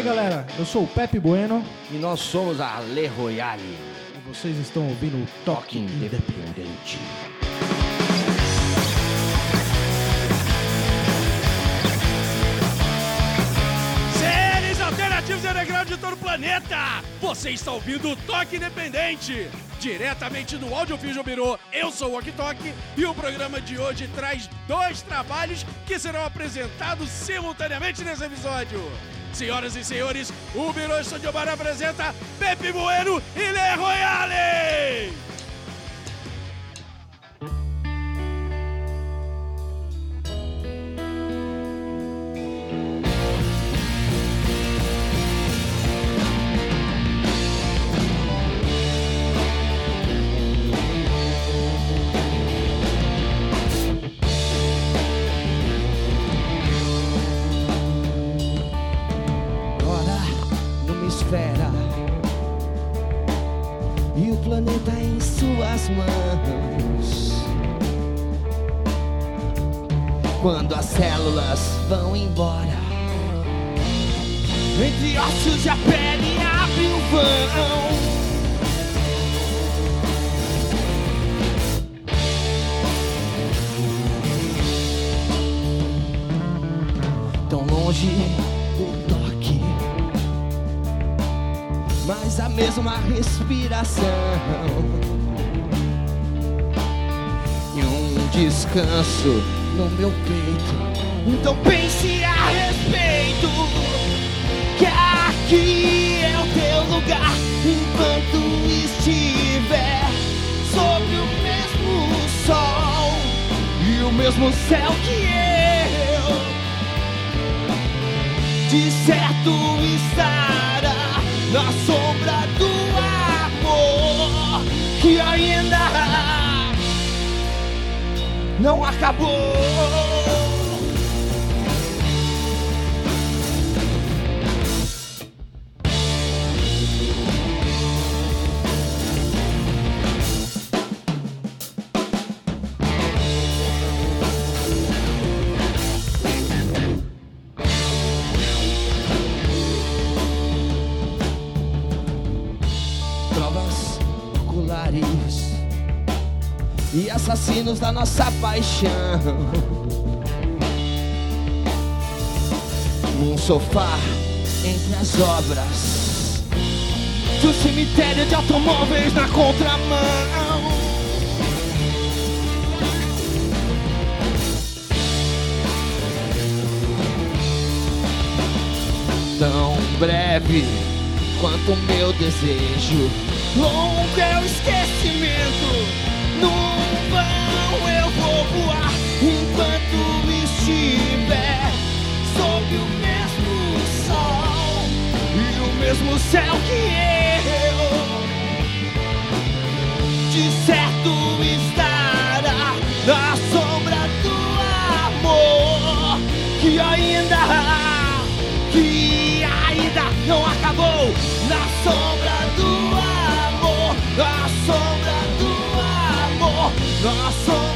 aí, galera? Eu sou o Pepe Bueno E nós somos a Le Royale, e vocês estão ouvindo o Toque Independente. Seres alternativos e underground de todo o planeta! Você está ouvindo o Toque Independente! Diretamente do Audiofígio Birô, eu sou o Ok e o programa de hoje traz dois trabalhos que serão apresentados simultaneamente nesse episódio. Senhoras e senhores, o Birô Estúdio Bar apresenta Pepe Bueno e Le Royale! Células vão embora, entre ossos a pele abre um vão. Tão longe o toque mas a mesma respiração descanso no meu peito. Então pense a respeito que aqui é o teu lugar enquanto estiver sobre o mesmo sol e o mesmo céu que eu de certo estará na sombra do amor que ainda não acabou. Assassinos da nossa paixão. Num sofá entre as obras do cemitério de automóveis na contramão. Tão breve quanto o meu desejo. Longo é o esquecimento, no vão eu vou voar enquanto estiver sob o mesmo sol e o mesmo céu que eu. Amor, na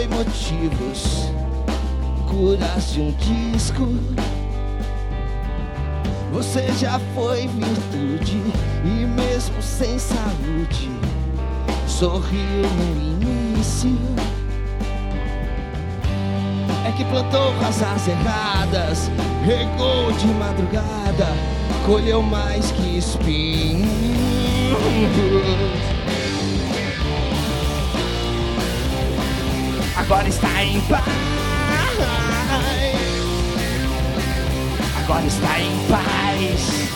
foi motivos, curas de um disco. Você já foi virtude e mesmo sem saúde, sorriu no início. É que plantou rosas erradas, regou de madrugada, colheu mais que espinhos. Agora está em paz. Agora está em paz.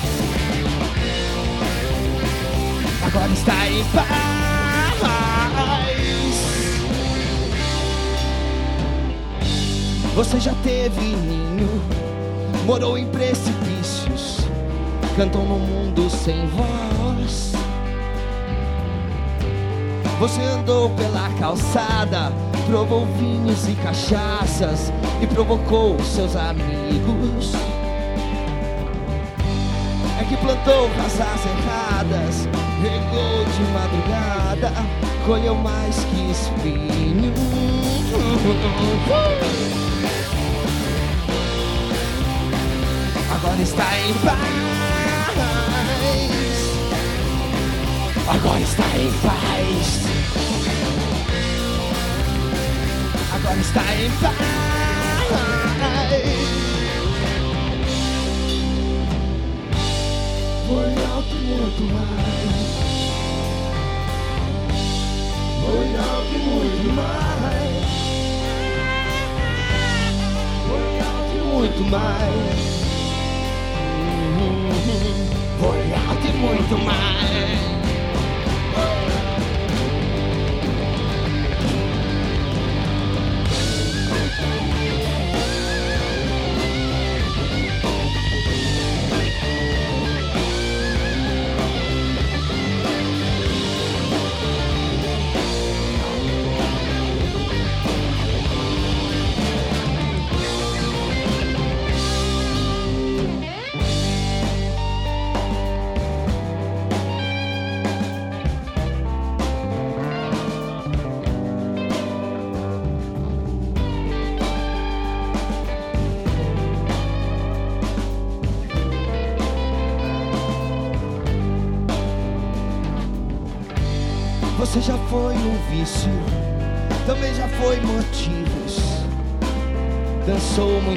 Agora está em paz. Você já teve ninho, morou em precipícios, cantou no mundo sem voz. Você andou pela calçada, provou vinhos e cachaças e provocou seus amigos. É que plantou casas erradas, regou de madrugada, colheu mais que espinho. Agora está em paz. Agora está em paz. Em paz. Foi alto muito mais. Foi alto muito mais. Foi alto muito mais.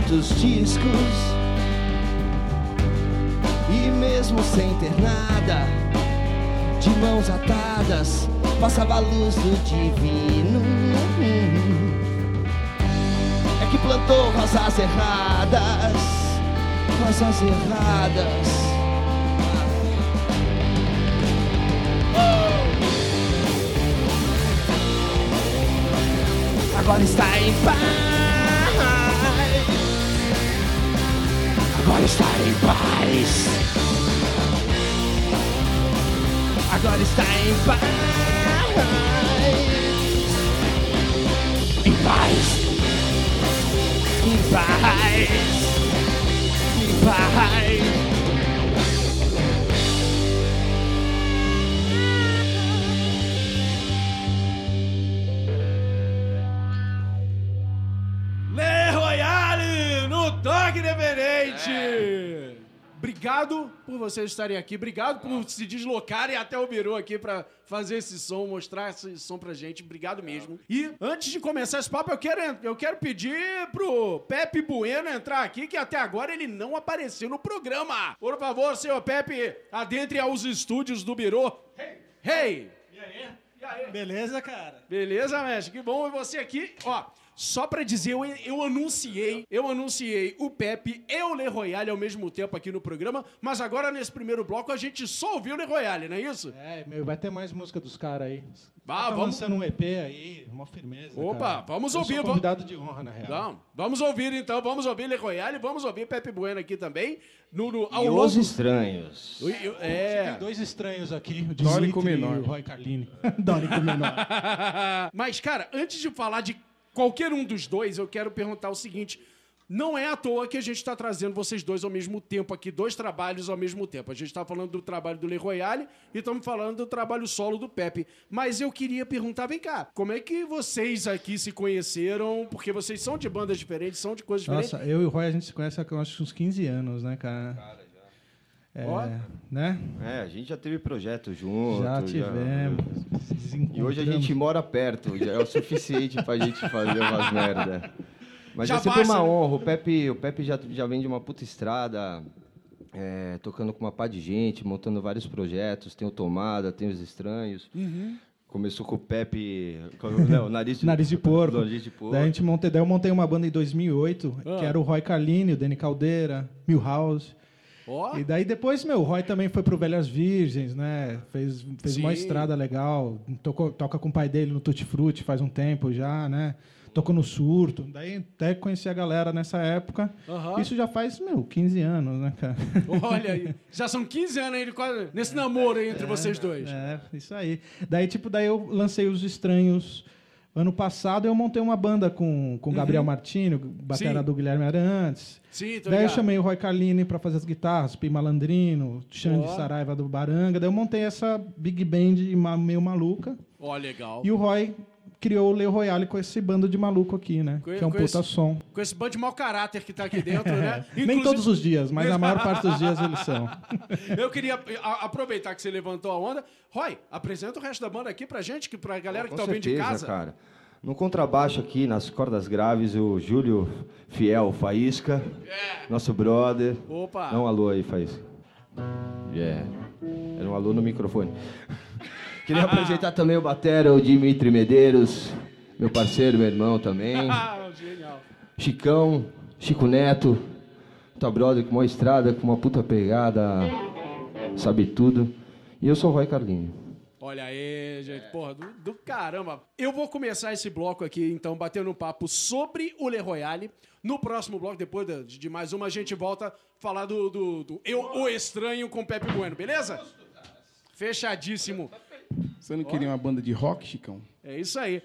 Muitos discos e mesmo sem ter nada, de mãos atadas, passava a luz do divino. É que plantou rosas erradas, rosas erradas. agora está em paz. Agora está em paz. Agora está em paz. Em paz. Em paz. Em paz. Le Toque Independente! Obrigado por vocês estarem aqui, obrigado por se deslocarem até o Biru aqui pra fazer esse som, mostrar esse som pra gente. Obrigado mesmo. E antes de começar esse papo, eu quero, eu quero pedir pro Pepe Bueno entrar aqui, que até agora ele não apareceu no programa. Por favor, senhor Pepe, adentre aos estúdios do Biru. Hey! Beleza, cara? Beleza, mestre? Que bom. E você aqui, ó. Só pra dizer, eu, eu anunciei, eu anunciei o Pepe e o Le Royale ao mesmo tempo aqui no programa, mas agora nesse primeiro bloco a gente só ouviu o Le Royale, não é isso? É, meu, vai ter mais música dos caras aí. Ah, tá vamos- lançando um EP aí, uma firmeza. Opa, cara. vamos Eu ouvir, Sou vamos- convidado de honra, na real. Não, vamos ouvir então, vamos ouvir Le Royale, vamos ouvir Pepe Bueno aqui também, no, no, ao E longo... os estranhos. O- o- É... Tem dois estranhos aqui, o Dórico Dimitri e menor. o Roy Carlini. Dórico menor. Mas, cara, antes de falar de qualquer um dos dois, eu quero perguntar o seguinte. Não é à toa que a gente está trazendo vocês dois ao mesmo tempo aqui, dois trabalhos ao mesmo tempo. A gente está falando do trabalho do Le Royale e estamos falando do trabalho solo do Pepe. Mas eu queria perguntar, vem cá, como é que vocês aqui se conheceram? Porque vocês são de bandas diferentes, são de coisas diferentes. Nossa, eu e o Roy a gente se conhece há acho, uns 15 anos, né, cara? É, né? É, a gente já teve projeto junto. Já tivemos. E hoje a gente mora perto, já é o suficiente pra gente fazer umas merda. Mas Já é sempre basta, uma honra. O Pepe, o Pepe já, já vem de uma puta estrada, é, tocando com uma pá de gente, montando vários projetos. Tem o Tomada, tem os Estranhos. Uhum. Começou com o Pepe. com- Não, nariz de, Nariz de porco. Nariz de porco. Daí, a gente montei, daí eu montei uma banda em 2008, Ah. que era o Roy Carlini, o Danny Caldeira, Milhouse. Ó, E daí depois, meu, o Roy também foi pro Velhas Virgens, né? Fez, fez uma estrada legal. Tocou, toca com o pai dele no Tutti Frutti faz um tempo já, né? Tocou no Surto. Daí até conheci a galera nessa época. Isso já faz, meu, 15 anos, né, cara? olha aí. Já são 15 anos aí quase nesse namoro aí entre vocês dois. É, isso aí. Daí, tipo, daí eu lancei Os Estranhos. Ano passado eu montei uma banda com com o Gabriel Martini, o batera Uhum. Sim. do Guilherme Arantes. Sim, tô Daí eu chamei o Roy Carlini para fazer as guitarras, Pi Malandrino, Xande. Saraiva do Baranga. Daí eu montei essa big band meio maluca. Ó, legal. E o Roy criou o Le Royale com esse bando de maluco aqui, né? Com- que é um puta esse- som. Com esse bando de mau caráter que tá aqui dentro, né? Nem Inclusive- todos os dias, mas a maior parte dos dias eles são. Eu queria aproveitar que você levantou a onda. Roy, apresenta o resto da banda aqui pra gente, que pra galera que Com tá ouvindo de certeza, casa. cara. No contrabaixo aqui, nas cordas graves, o Júlio Fiel Faísca, É. nosso brother. Opa. Dá um alô aí, Faísca. Yeah. Era um alô no microfone. Queria apresentar também o batera, o Dimitri Medeiros, meu parceiro, meu irmão também. Ah, genial. Chicão, Chico Neto, tua brother com uma estrada, com uma puta pegada, sabe tudo. E eu sou o Roy Carlinho. Olha aí, gente, porra, do, do caramba. Eu vou começar esse bloco aqui, então, batendo um papo sobre o Le Royale. No próximo bloco, depois de, de mais uma, a gente volta a falar do, do, do Eu, o Estranho com Pepe Bueno, beleza? Fechadíssimo. Você não queria uma banda de rock, Chicão? É isso aí.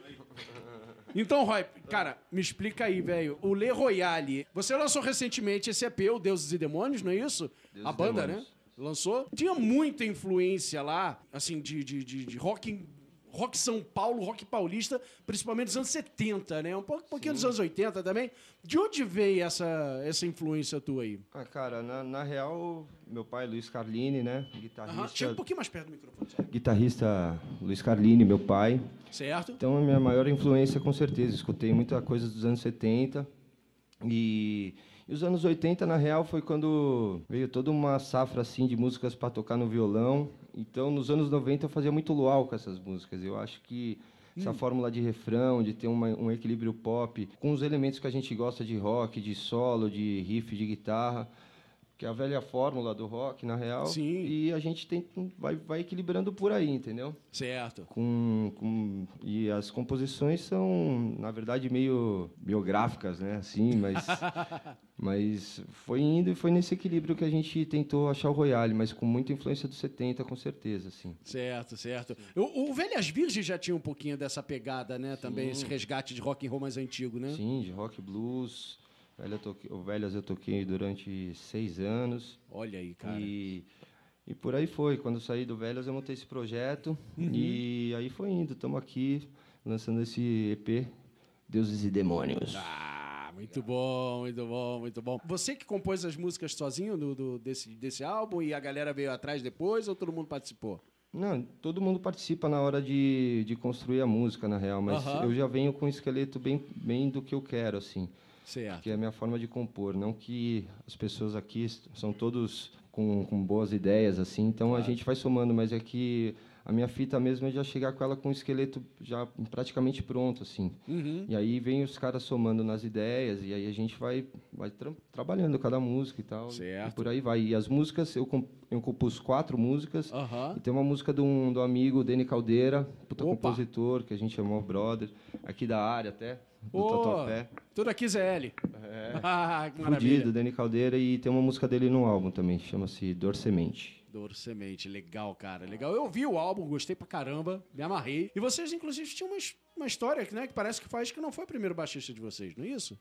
Então, Roy, cara, me explica aí, velho. O Le Royale, você lançou recentemente esse EP, o Deuses e Demônios, não é isso? Deuses a banda, né? Lançou. Tinha muita influência lá, assim, de, de, de, de rock, em- rock São Paulo, rock paulista, principalmente dos anos 70, né? Um pouco- pouquinho dos anos 80 também. De onde veio essa, essa influência tua aí? Ah, cara, na, na real, meu pai, Luiz Carlini, né? Aham, Guitarrista, Chega um pouquinho mais perto do microfone, só. guitarrista Luiz Carlini, meu pai. certo? Então, a minha maior influência, com certeza. Escutei muita coisa dos anos 70. E, e os anos 80, na real, foi quando veio toda uma safra assim de músicas para tocar no violão. Então, nos anos 90, eu fazia muito luau com essas músicas. Eu acho que essa fórmula de refrão, de ter uma, um equilíbrio pop, com os elementos que a gente gosta de rock, de solo, de riff de guitarra, que é a velha fórmula do rock, na real. Sim. E a gente tem, vai, vai equilibrando por aí, entendeu? Certo. com, com e as composições são na verdade meio biográficas né assim mas mas foi indo e foi nesse equilíbrio que a gente tentou achar o Royale mas com muita influência dos 70 com certeza assim Certo, certo. O, o Velhas Virgens já tinha um pouquinho dessa pegada, né? Também esse resgate de rock and roll mais antigo, né? sim de rock blues Toquei, o velhas eu toquei durante seis anos Olha aí, cara. e e por aí foi quando eu saí do velhas eu montei esse projeto Uhum. e aí foi indo estamos aqui lançando esse EP Deuses e Demônios Ah, muito bom, muito bom, muito bom. Você que compôs as músicas sozinho do, do- desse, desse álbum e a galera veio atrás depois ou todo mundo participou? Não, todo mundo participa na hora de, de construir a música, na real, mas eu já venho com um esqueleto bem, bem do que eu quero, assim, Certo. que é a minha forma de compor. Não que as pessoas aqui são todos com, com boas ideias, assim, então a gente vai somando, mas é que a minha fita mesmo é já chegar com ela com o esqueleto já praticamente pronto, assim. Uhum. E aí vem os caras somando nas ideias, e aí a gente vai, vai tra- trabalhando cada música e tal. Certo. E por aí vai. E as músicas, eu, comp- eu compus quatro músicas. Aham. E tem uma música de um, do amigo Deni Caldeira, puta Opa. compositor, que a gente chamou brother, aqui da área até, do Ô, Tatuapé. tudo aqui ZL. Ah, que maravilha. Fudido, Deni Caldeira, e tem uma música dele no álbum também, chama-se Dor Semente. Dor Semente, legal, cara, legal. Eu vi o álbum, gostei pra caramba, me amarrei. E vocês, inclusive, tinham uma, uma história né, que parece que faz que não foi o primeiro baixista de vocês, não é isso?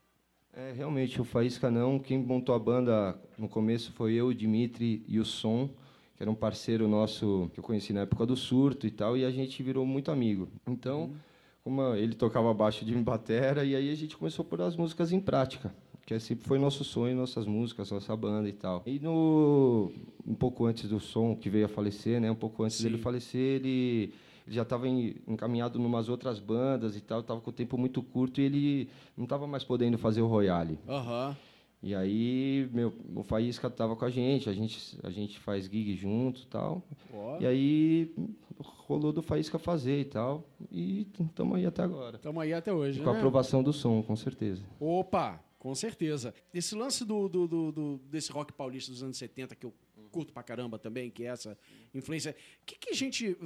É, realmente, o Faísca não. Quem montou a banda no começo foi eu, o Dimitri e o Som, que era um parceiro nosso que eu conheci na época do surto e tal, e a gente virou muito amigo. Então, como ele tocava baixo de batera, e aí a gente começou a pôr as músicas em prática. Que sempre foi nosso sonho, nossas músicas, nossa banda e tal. E no, um pouco antes do som, que veio a falecer, né? Um pouco antes Sim. dele falecer, ele, ele já estava encaminhado em umas outras bandas e tal, estava com o tempo muito curto e ele não estava mais podendo fazer o Royale. Aham. E aí, meu, o Faísca estava com a gente, a gente, a gente faz gig junto e tal. Ó. E aí rolou do Faísca fazer e tal. E estamos aí até agora. Estamos aí até hoje, Com a né? aprovação do som, com certeza. Opa, com certeza. Esse lance do, do- do- desse rock paulista dos anos 70, que eu curto pra caramba também, que é essa influência. O que, que a gente.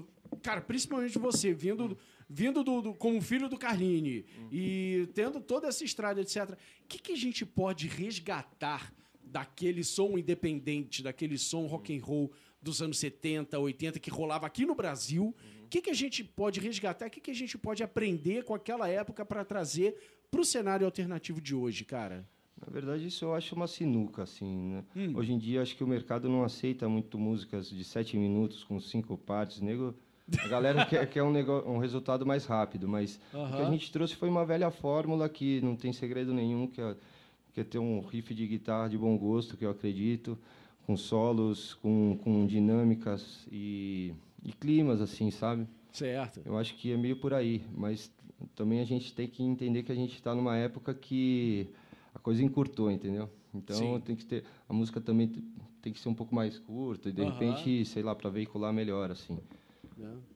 Cara, principalmente você, vindo, vindo do, do- como filho do Carline e tendo toda essa estrada, etc. O que, que a gente pode resgatar daquele som independente, daquele som rock and roll dos anos 70, 80, que rolava aqui no Brasil? O que, que a gente pode resgatar? O que, que a gente pode aprender com aquela época para trazer para o cenário alternativo de hoje, cara? Na verdade, isso eu acho uma sinuca, assim, né? Hum. Hoje em dia, acho que o mercado não aceita muito músicas de sete minutos com cinco partes. Nego, a galera quer, quer um, nego- um resultado mais rápido, mas o que a gente trouxe foi uma velha fórmula que não tem segredo nenhum, que é, que é ter um riff de guitarra de bom gosto, que eu acredito, com solos, com, com dinâmicas e, e climas, assim, sabe? Certo. Eu acho que é meio por aí, mas também a gente tem que entender que a gente está numa época que a coisa encurtou, entendeu? Então Sim. tem que ter a música também te- tem que ser um pouco mais curta e de repente, sei lá, para veicular melhor assim.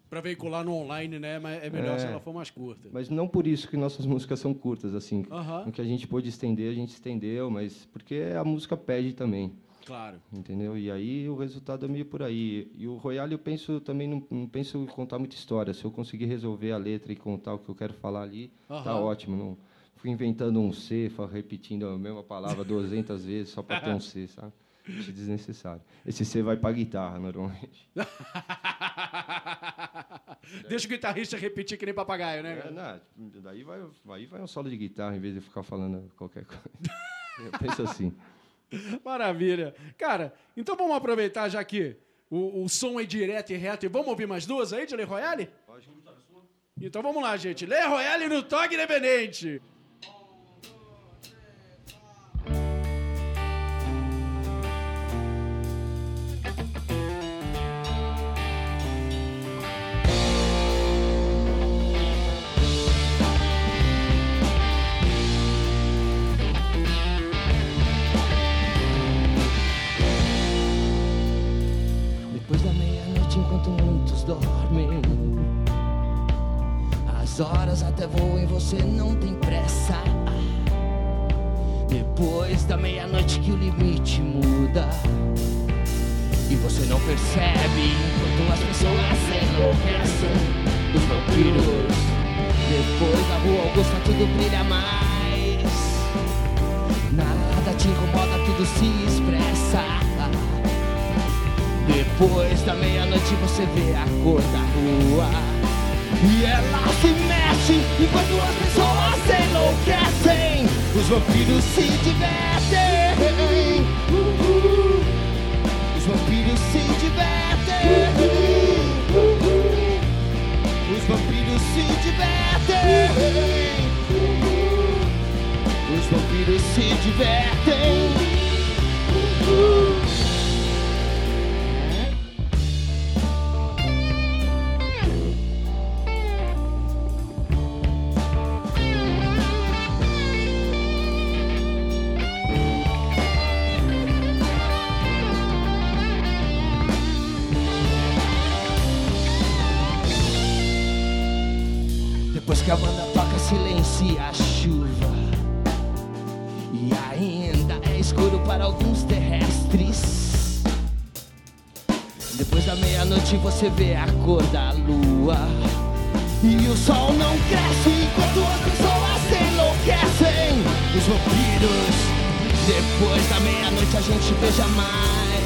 Para veicular no online, né? Mas é melhor É. se ela for mais curta. Mas não por isso que nossas músicas são curtas assim. O que a gente pôde estender, a gente estendeu, mas porque a música pede também. Claro. Entendeu? E aí o resultado é meio por aí. E o Royale eu penso também não, não penso em contar muita história. Se eu conseguir resolver a letra e contar o que eu quero falar ali, tá Aham. ótimo. Não fui inventando um C, repetindo a mesma palavra 200 vezes só para ter um C, sabe? Acho desnecessário. Esse C vai para guitarra normalmente. Deixa o guitarrista repetir que nem papagaio, né? É, não, daí vai, aí vai um solo de guitarra em vez de ficar falando qualquer coisa. Eu penso assim. Maravilha. Cara, então vamos aproveitar já que o, o som é direto e reto e vamos ouvir mais duas aí de Le Royale? Então vamos lá, gente. Le Royale no Toque Independente. Até voam e você não tem pressa. Depois da meia-noite, que o limite muda e você não percebe enquanto as pessoas enlouquecem. Os vampiros, depois da rua Augusta, tudo brilha mais. Nada te incomoda, tudo se expressa. Depois da meia-noite você vê a cor da rua E ela se mexe enquanto as pessoas enlouquecem Os vampiros se divertem. Os vampiros se divertem. Os vampiros se divertem. Os vampiros se divertem que a banda toca, silencia a chuva. E ainda é escuro para alguns terrestres. Depois da meia-noite você vê a cor da lua. E o sol não cresce enquanto as pessoas enlouquecem. Os vampiros. Depois da meia-noite a gente beija mais.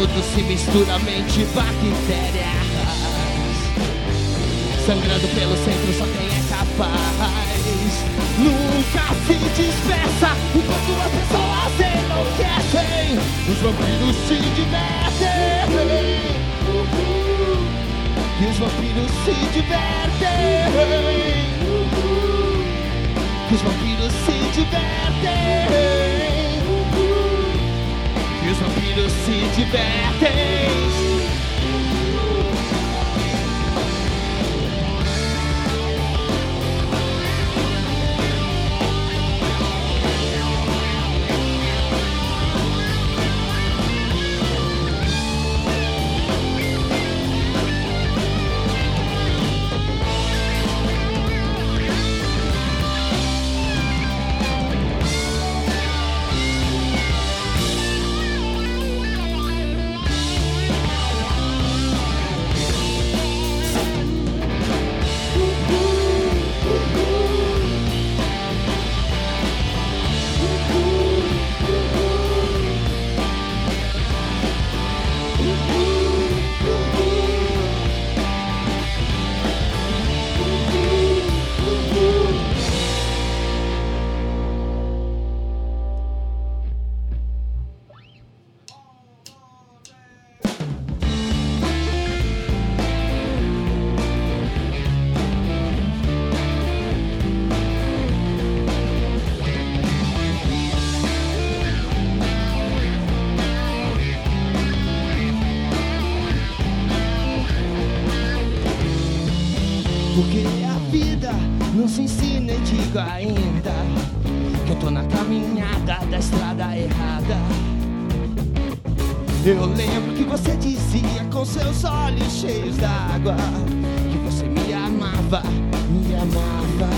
Tudo se mistura, mente bactérias. Sangrando pelo centro só quem é capaz Nunca se dispersa enquanto as pessoas enlouquecem Os vampiros se divertem. E os vampiros se divertem. E os vampiros se divertem. E os vampiros se divertem Não se ensina e digo ainda que eu tô na caminhada da estrada errada. Eu lembro que você dizia com seus olhos cheios d'água que você me amava, me amava.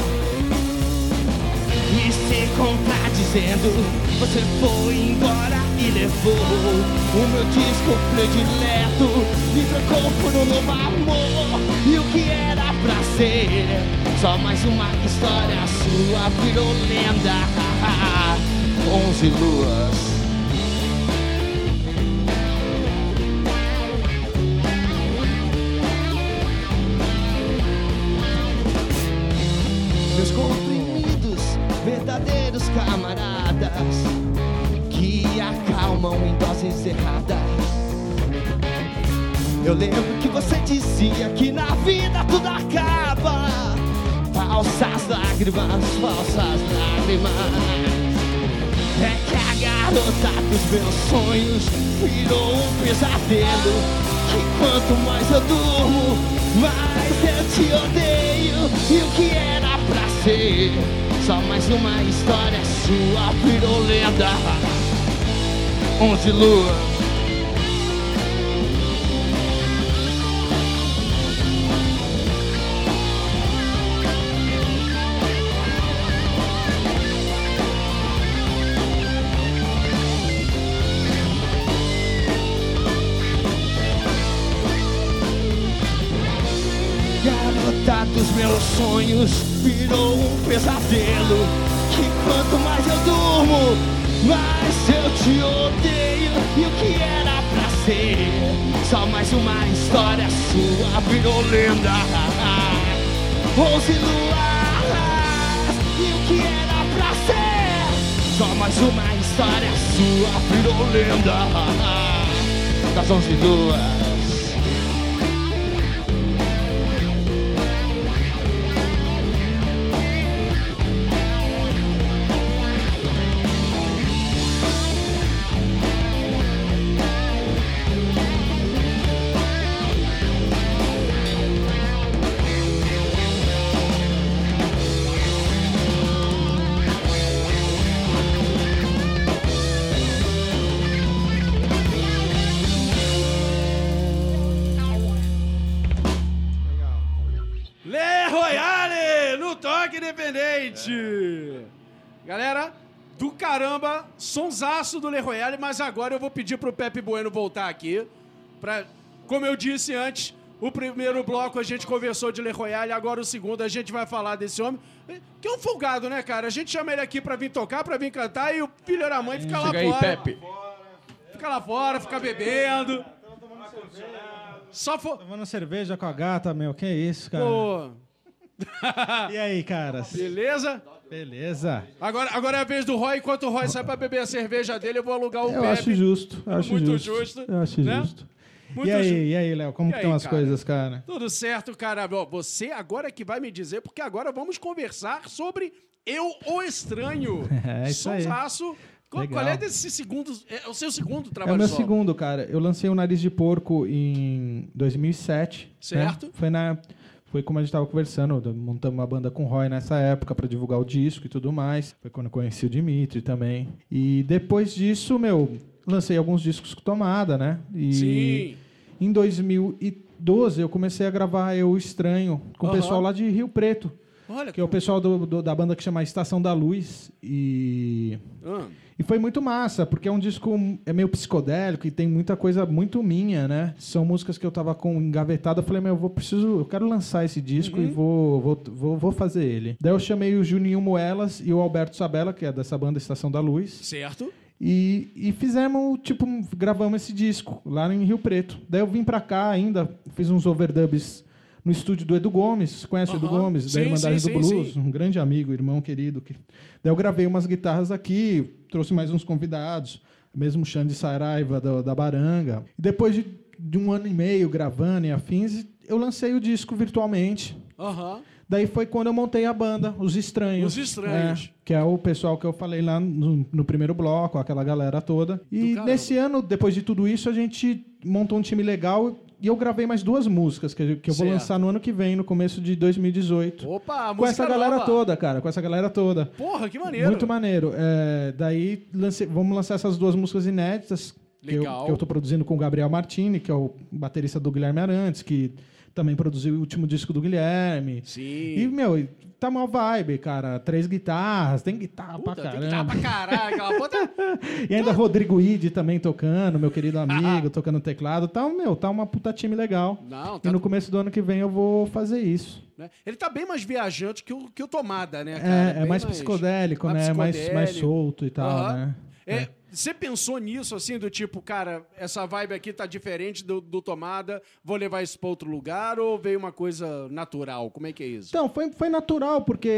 E se contradizendo, você foi embora e levou o meu disco predileto e trocou por um novo amor. E o que só mais uma história sua virou lenda. Onze luas. Meus comprimidos, verdadeiros camaradas que acalmam em doses erradas. Eu lembro que você dizia que na vida tudo acaba. Falsas lágrimas, falsas lágrimas. É que a garota dos meus sonhos virou um pesadelo. Que quanto mais eu durmo, mais eu te odeio. E o que era pra ser só mais uma história sua virou lenda. Onze luas. Sonhos virou um pesadelo. Que quanto mais eu durmo, mais eu te odeio. E o que era pra ser só mais uma história sua virou lenda. Onze luas. E o que era pra ser só mais uma história sua virou lenda. Das onze luas. Independente. Galera, do caramba, sonsaço do Le Royale, mas agora eu vou pedir pro Pepe Bueno voltar aqui. Pra, como eu disse antes, o primeiro bloco a gente conversou de Le Royale, agora o segundo a gente vai falar desse homem. Que é um folgado, né, cara? A gente chama ele aqui pra vir tocar, pra vir cantar e o filho da mãe fica lá Chega aí, fora. Pepe. Fica lá fora, fica bebendo. Só for... Tomando cerveja com a gata, meu. Que isso, cara? Pô, E aí, caras? beleza? Beleza. Agora, agora é a vez do Roy. Enquanto o Roy sai pra beber a cerveja dele, eu vou alugar o Eu Pepe. acho justo. Eu acho Muito justo. justo, Eu acho né? justo. Muito e aí, ju- e aí, Léo? Como aí, estão as cara? coisas, cara? Tudo certo, cara. Você agora que vai me dizer, porque agora vamos conversar sobre Eu, o Estranho. É isso aí. Sonsaço. Qual, Legal. qual é desse segundo... É o seu segundo É trabalho o meu solo? segundo, cara. Eu lancei o Nariz de Porco em 2007. né? Certo. Foi na... Foi como a gente estava conversando, montamos uma banda com o Roy nessa época para divulgar o disco e tudo mais. Foi quando eu conheci o Dimitri também. E depois disso, meu, lancei alguns discos com tomada, né? E Sim. em 2012 eu comecei a gravar Eu Estranho com o Aham. pessoal lá de Rio Preto, Olha que é o pessoal do- do- da banda que chama Estação da Luz. E Ah, e foi muito massa, porque é um disco é meio psicodélico e tem muita coisa muito minha, né? São músicas que eu tava com engavetada, eu falei, meu, eu vou preciso, eu quero lançar esse disco Uhum. e vou, vou, vou, vou fazer ele. Daí eu chamei o Juninho Moelas e o Alberto Sabella, que é dessa banda Estação da Luz, certo. e, e fizemos, tipo, gravamos esse disco lá em Rio Preto. Daí eu vim pra cá ainda, fiz uns overdubs no estúdio do Edu Gomes. Conhece o Edu Aham. Gomes? Sim, da Irmandade sim, do sim, Blues. sim. Um grande amigo, irmão querido. Que... Daí eu gravei umas guitarras aqui, trouxe mais uns convidados. Mesmo Xande Saraiva da, da Baranga. E depois de, de um ano e meio gravando e afins, eu lancei o disco virtualmente. Aham. Daí foi quando eu montei a banda, Os Estranhos. Os Estranhos. É, que é o pessoal que eu falei lá no, no primeiro bloco, aquela galera toda. E caramba. nesse ano, depois de tudo isso, a gente montou um time legal E eu gravei mais duas músicas que, eu- que eu vou Certo. lançar no ano que vem, no começo de 2018. Opa, com música essa galera nova. toda, cara. Com essa galera toda. Porra, que maneiro. Muito maneiro. É, daí lancei- vamos lançar essas duas músicas inéditas que eu, Legal. que eu tô produzindo com o Gabriel Martini, que é o baterista do Guilherme Arantes, que também produziu o último disco do Guilherme. Sim. E, meu, tá uma vibe, cara. Três guitarras, tem guitarra Puta, pra tem que dar caramba. pra caralho. Aquela puta... E ainda Rodrigo Ide também tocando, meu querido amigo, tocando teclado. Tá, meu, tá uma puta time legal. Não, E tá... no começo do ano que vem eu vou fazer isso. né? Ele tá bem mais viajante que o, que o Tomada, né, cara? É, é bem mais psicodélico, né? Mais, mais psicodélico. solto e tal, Aham. né? É, Você pensou nisso, assim, do tipo, cara, essa vibe aqui tá diferente do, do Tomada, vou levar isso pra outro lugar, ou veio uma coisa natural? Como é que é isso? Então, foi, foi natural, porque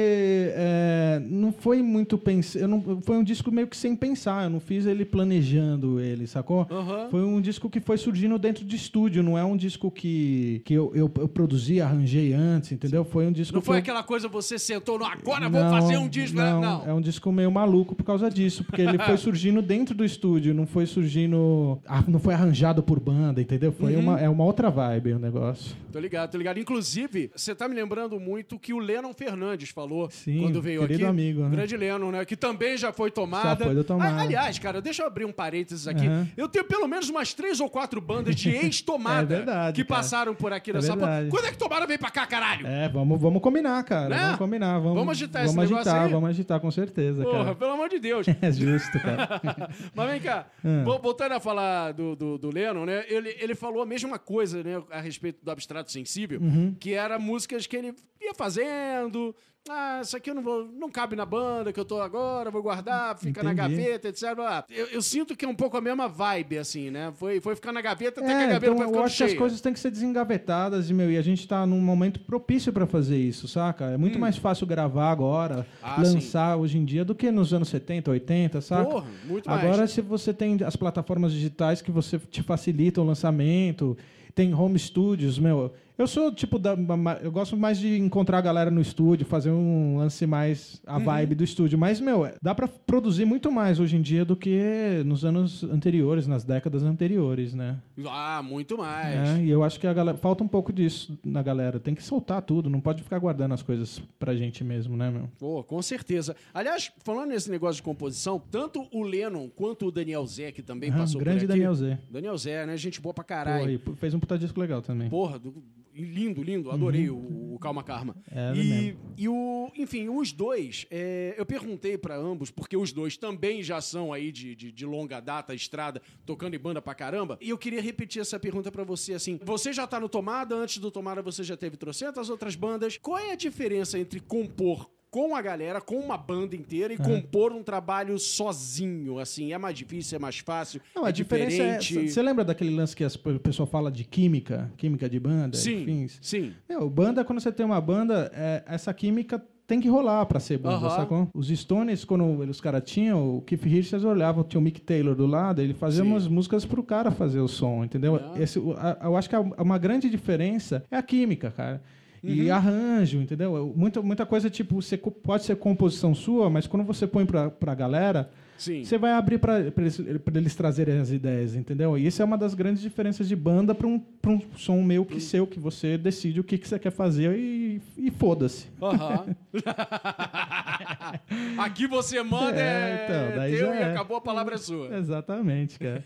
é, não foi muito não, foi um disco meio que sem pensar. Eu não fiz ele planejando ele, sacou? Aham. Foi um disco que foi surgindo dentro de estúdio, não é um disco que, que eu, eu, eu produzi, arranjei antes, entendeu? Foi um disco Não foi eu- aquela coisa, você sentou, não, agora vou fazer um disco. Não, Não, é um disco meio maluco por causa disso, porque ele foi surgindo dentro do estúdio, não foi surgindo, ah, não foi arranjado por banda, entendeu? Foi Uhum. uma, é uma outra vibe o negócio. Tô ligado, tô ligado. Inclusive, você tá me lembrando muito que o Lennon Fernandes falou Sim, quando veio querido aqui. amigo, né? Grande Lennon, né? Que também já foi tomada. Já foi Tomada. Ah, aliás, cara, deixa eu abrir um parênteses aqui. Aham. Eu tenho pelo menos umas três ou quatro bandas de ex-tomada É verdade, que cara. passaram por aqui É nessa verdade. Quando é que tomada veio pra cá, caralho? É, vamos, vamos combinar, cara. Né? Vamos combinar. Vamos, Vamos agitar esse vamos negócio agitar, aí? Vamos agitar, com certeza, Porra, cara. pelo amor de Deus. É justo, cara. Mas vem cá, vo- voltando a falar do, do, do Lennon, né? Ele, ele falou a mesma coisa, né? A respeito do abstrato sensível, Uhum. que era músicas que ele ia fazendo. Ah, isso aqui eu não vou, não cabe na banda que eu tô agora, vou guardar, fica na Entendi. gaveta, etc. Eu, eu sinto que é um pouco a mesma vibe, assim, né? Foi, foi ficar na gaveta até que a É, gaveta então eu ficando acho que as cheia. coisas têm que ser desengavetadas, e, meu, e a gente tá num momento propício pra fazer isso, saca? É muito mais fácil gravar agora, Hum. Ah, lançar hoje em dia do que nos anos 70, 80, saca? Porra, muito mais. Agora, se você tem as plataformas digitais que você te facilitam o lançamento, tem home studios, meu. Eu sou tipo da. Eu gosto mais de encontrar a galera no estúdio, fazer um lance mais a vibe do estúdio. Mas, meu, dá pra produzir muito mais hoje em dia do que nos anos anteriores, nas décadas anteriores, né? Ah, muito mais. É, e eu acho que a galera. Falta um pouco disso na galera. Tem que soltar tudo, não pode ficar guardando as coisas pra gente mesmo, né, meu? Pô, com certeza. Aliás, falando nesse negócio de composição, tanto o Lennon quanto o Daniel Zé, que também Aham, passou grande por aqui. Daniel Zé. Daniel Zé, né? Gente boa pra Pô, caralho. e fez um puta disco legal também. Porra, do- lindo, lindo. Adorei o, o Calma Karma. Uhum. É, e, e o, enfim, os dois, é, eu perguntei pra ambos, porque os dois também já são aí de, de, de longa data, estrada, tocando em banda pra caramba. E eu queria repetir essa pergunta pra você, assim. Você já tá no Tomada, antes do Tomada você já teve trocentas outras bandas. Qual é a diferença entre compor com a galera, com uma banda inteira e compor um trabalho sozinho, assim? É mais difícil, é mais fácil? Não, é a diferença é. diferente? Você lembra daquele lance que o pessoal fala de química? Química de banda? Sim, sim. Meu, banda, quando você tem uma banda, é, essa química tem que rolar pra ser banda, Aham. sacou? Os Stones, quando os caras tinham, o Keith Richards olhava, tinha o Mick Taylor do lado, ele fazia Sim. umas músicas pro cara fazer o som, entendeu? É. Esse, a- eu acho que a- uma grande diferença é a química, cara. Uhum. E arranjo, entendeu? Muita, muita coisa, tipo, você pode ser composição sua, mas quando você põe pra, pra galera, Sim. você vai abrir para eles, pra eles trazerem as ideias, entendeu? E isso é uma das grandes diferenças de banda para um, pra um som meio que seu, que você decide o que, que você quer fazer e, e foda-se. Aham. Aqui você manda é, É, então, daí teu e é. acabou a palavra é sua. Exatamente, cara.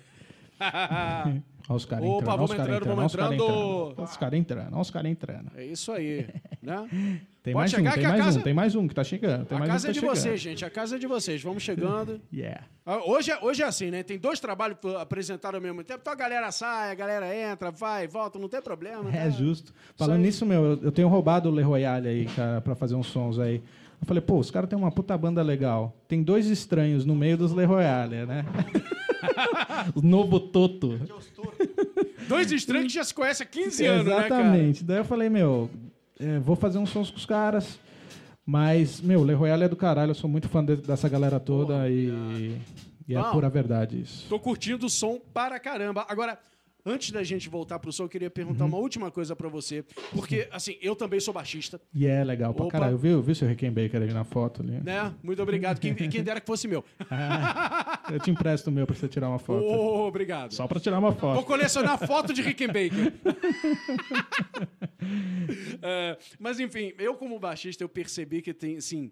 Olha os caras Opa, entrando, olha vamos entrando, vamos entrando. Olha os caras entrando, olha os caras entrando. É isso aí, né? Tem Pode mais chegar um, que tem mais casa- um, tem mais um que tá chegando. A casa um é de tá chegando. vocês, gente. A casa é de vocês. Vamos chegando. Yeah. Ah, Hoje, é- hoje é assim, né? Tem dois trabalhos apresentados ao mesmo tempo. Então a galera sai, a galera entra, vai, volta, não tem problema. É tá? justo. Falando nisso, meu, eu, eu tenho roubado o Le Royale aí, cara, pra fazer uns sons aí. Eu falei, pô, os caras têm uma puta banda legal. Tem dois estranhos no meio dos Le Royale, né? o novo Toto. Dois estranhos que já se conhecem há 15 anos, né, cara? Exatamente. Daí eu falei, meu, é, vou fazer uns sons com os caras. Mas, meu, Le Royale é do caralho. Eu sou muito fã de- dessa galera toda e, e é Não. pura verdade isso. Tô curtindo o som para caramba. Agora, Antes da gente voltar pro som, eu queria perguntar uma última coisa pra você. Porque, assim, eu também sou baixista, E é legal pra Opa. caralho. Viu, viu seu Rickenbacker ali na foto ali? né? Muito obrigado. Quem, quem dera que fosse meu. Ah, eu te empresto o meu pra você tirar uma foto. Ô, obrigado. Só pra tirar uma Vou foto. colecionar foto de Rickenbacker. É, mas enfim, eu como baixista, eu percebi que tem, assim,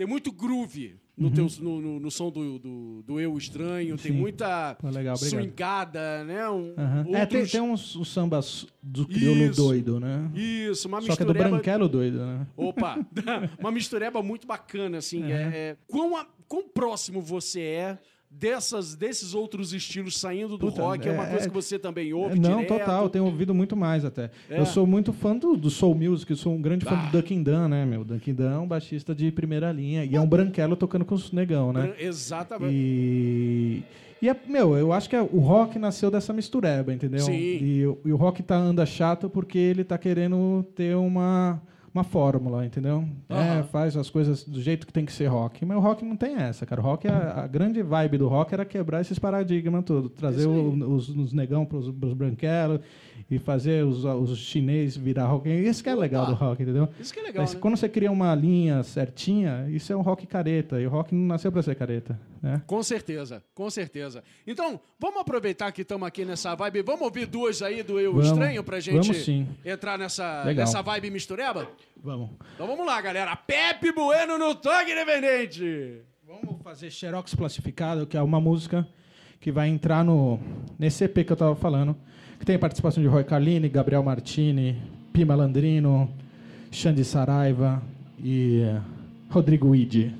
tem muito groove no, teu, no, no- no som do, do, do Eu Estranho, tem Uhum. Sim. muita Pô, legal, swingada, né? Um, Aham. É, tem, outros- tem uns, sambas do crioulo Isso. doido, né? Isso, uma Só que é do branquelo doido, né? Opa! uma mistureba muito bacana, assim. É. É, quão, a- quão próximo você é dessas, desses outros estilos saindo do Puta, rock? É, uma é- coisa é- que você também ouve Não, direto? total, eu tenho ouvido muito mais até. É. Eu sou muito fã do, do Soul Music, eu sou um grande fã Ah. do Duncan Dunn, né, meu? Duncan Dunn é um baixista de primeira linha e é um branquelo tocando com os negão, né? Exatamente. E, e é, meu, eu acho que é- o rock nasceu dessa mistureba, entendeu? Sim. E, o- e o rock tá anda chato porque ele tá querendo ter uma, uma fórmula, entendeu? É, faz as coisas do jeito que tem que ser rock. Mas o rock não tem essa, cara. O rock, é a, a grande vibe do rock era quebrar esses paradigmas todos. Trazer o- os, os negão pros, pros branquelos e fazer os, os chineses virar rock. Isso que é legal do rock, entendeu? Isso que é legal, Mas né? Quando você cria uma linha certinha, isso é um rock careta. E o rock não nasceu pra ser careta, né? Com certeza, com certeza. Então, vamos aproveitar que estamos aqui nessa vibe. Vamos ouvir duas aí do Eu Vamos. Estranho pra gente entrar nessa, Legal. nessa vibe mistureba? Vamos. Então vamos lá, galera. Pepe Bueno no Toque Independente. Vamos fazer Xerox Classificado, que é uma música que vai entrar no nesse EP que eu tava falando, que tem a participação de Roy Carlini, Gabriel Martini, Pi Malandrino, Xande Saraiva e eh, Rodrigo Idi.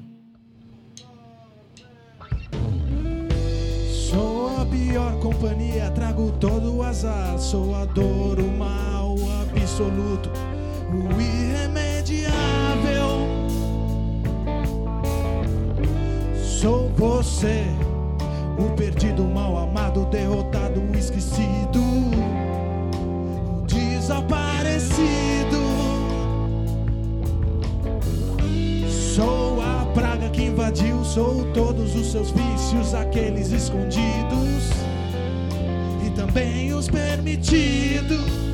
Sou a pior companhia, trago todo o azar. Sou a dor, o mal absoluto, o irremediável. Sou você, o perdido, mal amado, derrotado, esquecido, desaparecido. Sou a praga que invadiu, sou todos os seus vícios, aqueles escondidos e também os permitidos.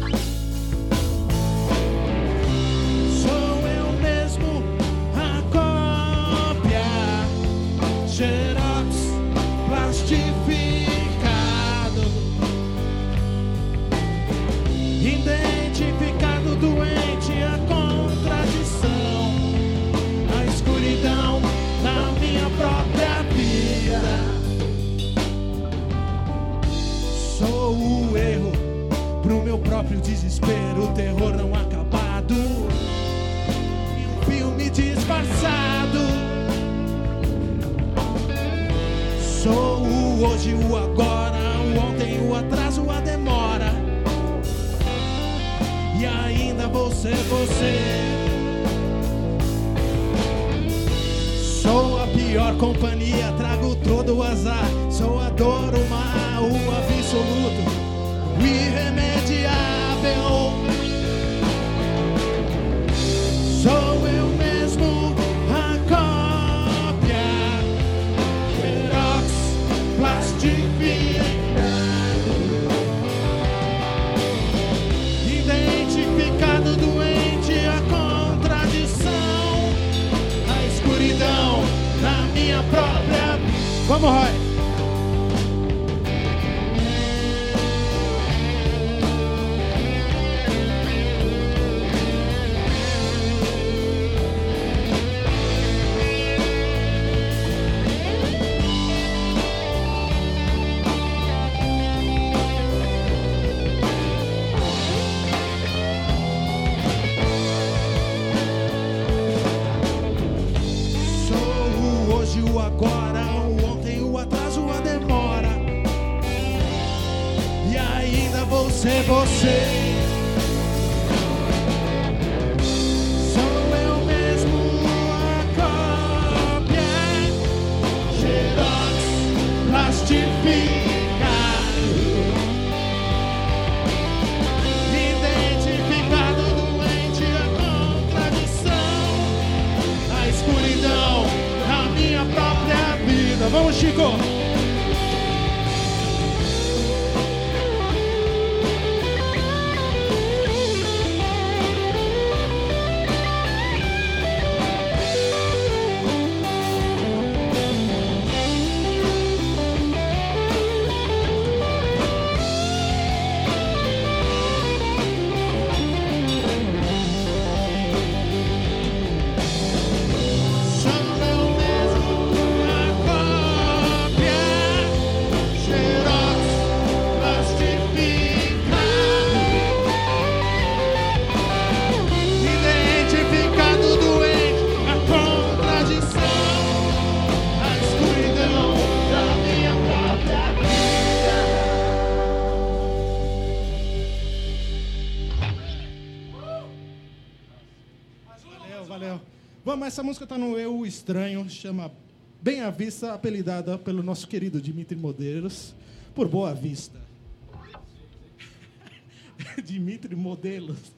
Essa música tá no Eu Estranho, chama Bem à Vista, apelidada pelo nosso querido Dimitri Modelos, por Boa Vista. Dimitri Modelos.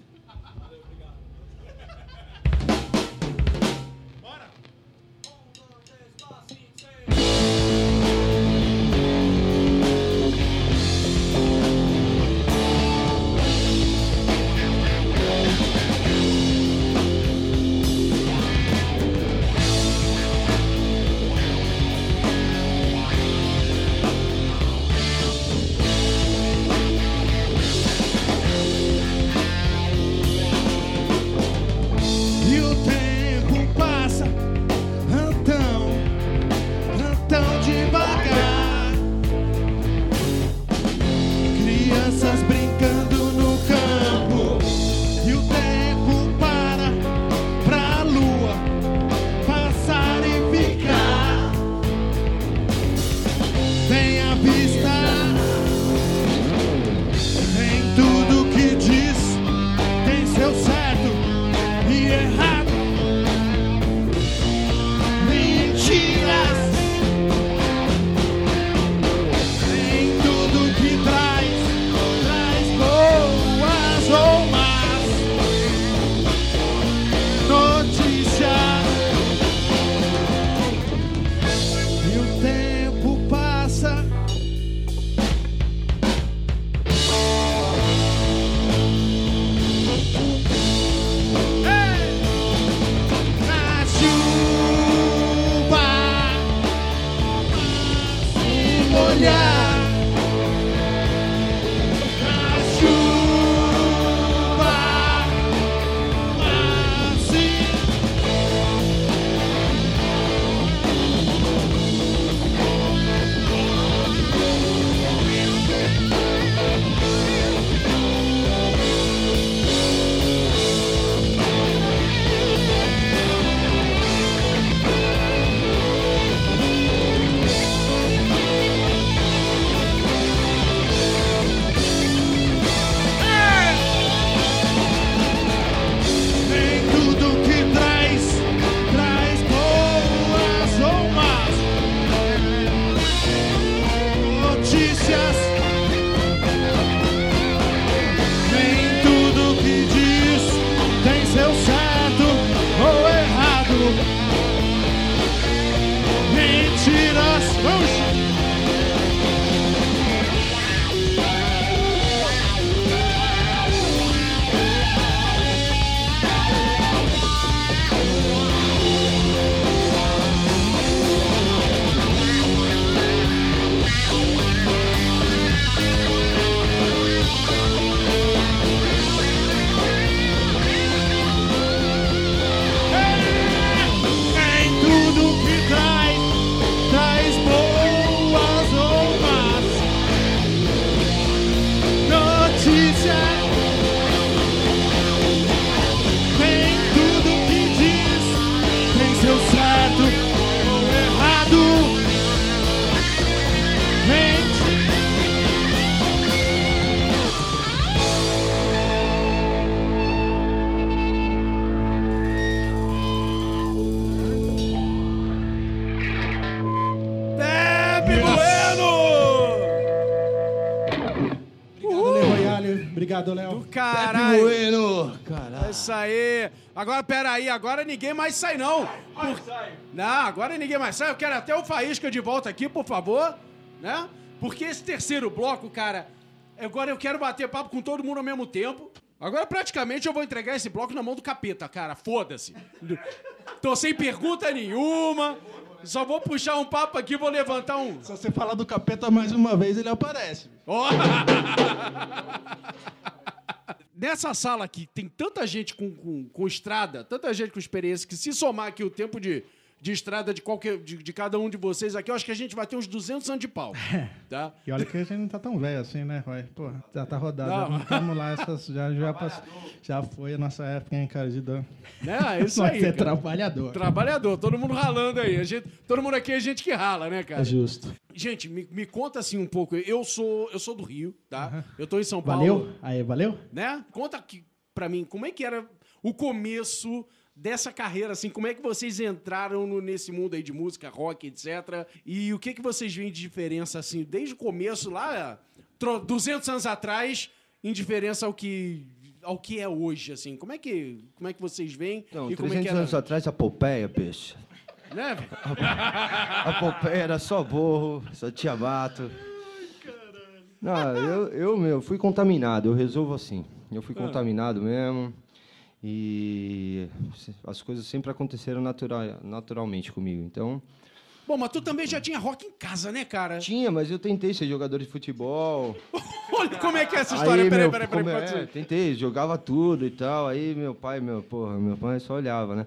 Agora, peraí, agora ninguém mais sai, não. Por- Não, agora ninguém mais sai. Eu quero até o Faísca de volta aqui, por favor. Né? Porque esse terceiro bloco, cara, agora eu quero bater papo com todo mundo ao mesmo tempo. Agora, praticamente, eu vou entregar esse bloco na mão do capeta, cara. Foda-se. Tô sem pergunta nenhuma. Só vou puxar um papo aqui, vou levantar um. Se você falar do capeta mais uma vez, ele aparece. Ó. Nessa sala aqui, tem tanta gente com, com, com estrada, tanta gente com experiência, que se somar aqui o tempo de, de estrada de, qualquer, de, de cada um de vocês aqui, eu acho que a gente vai ter uns 200 anos de pau. Tá? E olha que a gente não tá tão velho assim, né, Roy? Pô, já tá rodado. Não. Estamos lá, essas, já, já, pass- já foi a nossa época, hein, cara, de dan- Né? É isso aí. ser cara. trabalhador. Trabalhador, todo mundo ralando aí. A gente, todo mundo aqui é gente que rala, né, cara? É justo. Gente, me, me conta assim um pouco. Eu sou, eu sou do Rio, tá? Eu tô em São Paulo. Valeu? Aí, valeu? né? Conta aqui pra mim como é que era o começo dessa carreira, assim, como é que vocês entraram no- nesse mundo aí de música, rock, etc. E o que que vocês veem de diferença, assim, desde o começo lá, tro- 200 anos atrás, em diferença ao que ao que é hoje, assim. Como é que como é que vocês veem Então, e como 300 é anos atrás, a Pompeia, bicho. né? A Pompeia era só borro, só tinha mato. Não, eu, eu, meu, fui contaminado, eu resolvo assim. Eu fui contaminado mesmo. E as coisas sempre aconteceram natural, naturalmente comigo. Então, Bom, mas tu também já tinha rock em casa, né, cara? tinha, mas eu tentei ser jogador de futebol. Olha como é que é essa história. Aí, peraí, meu, peraí, peraí. é, tentei, jogava tudo e tal. Aí meu pai, meu, porra, meu pai só olhava, né?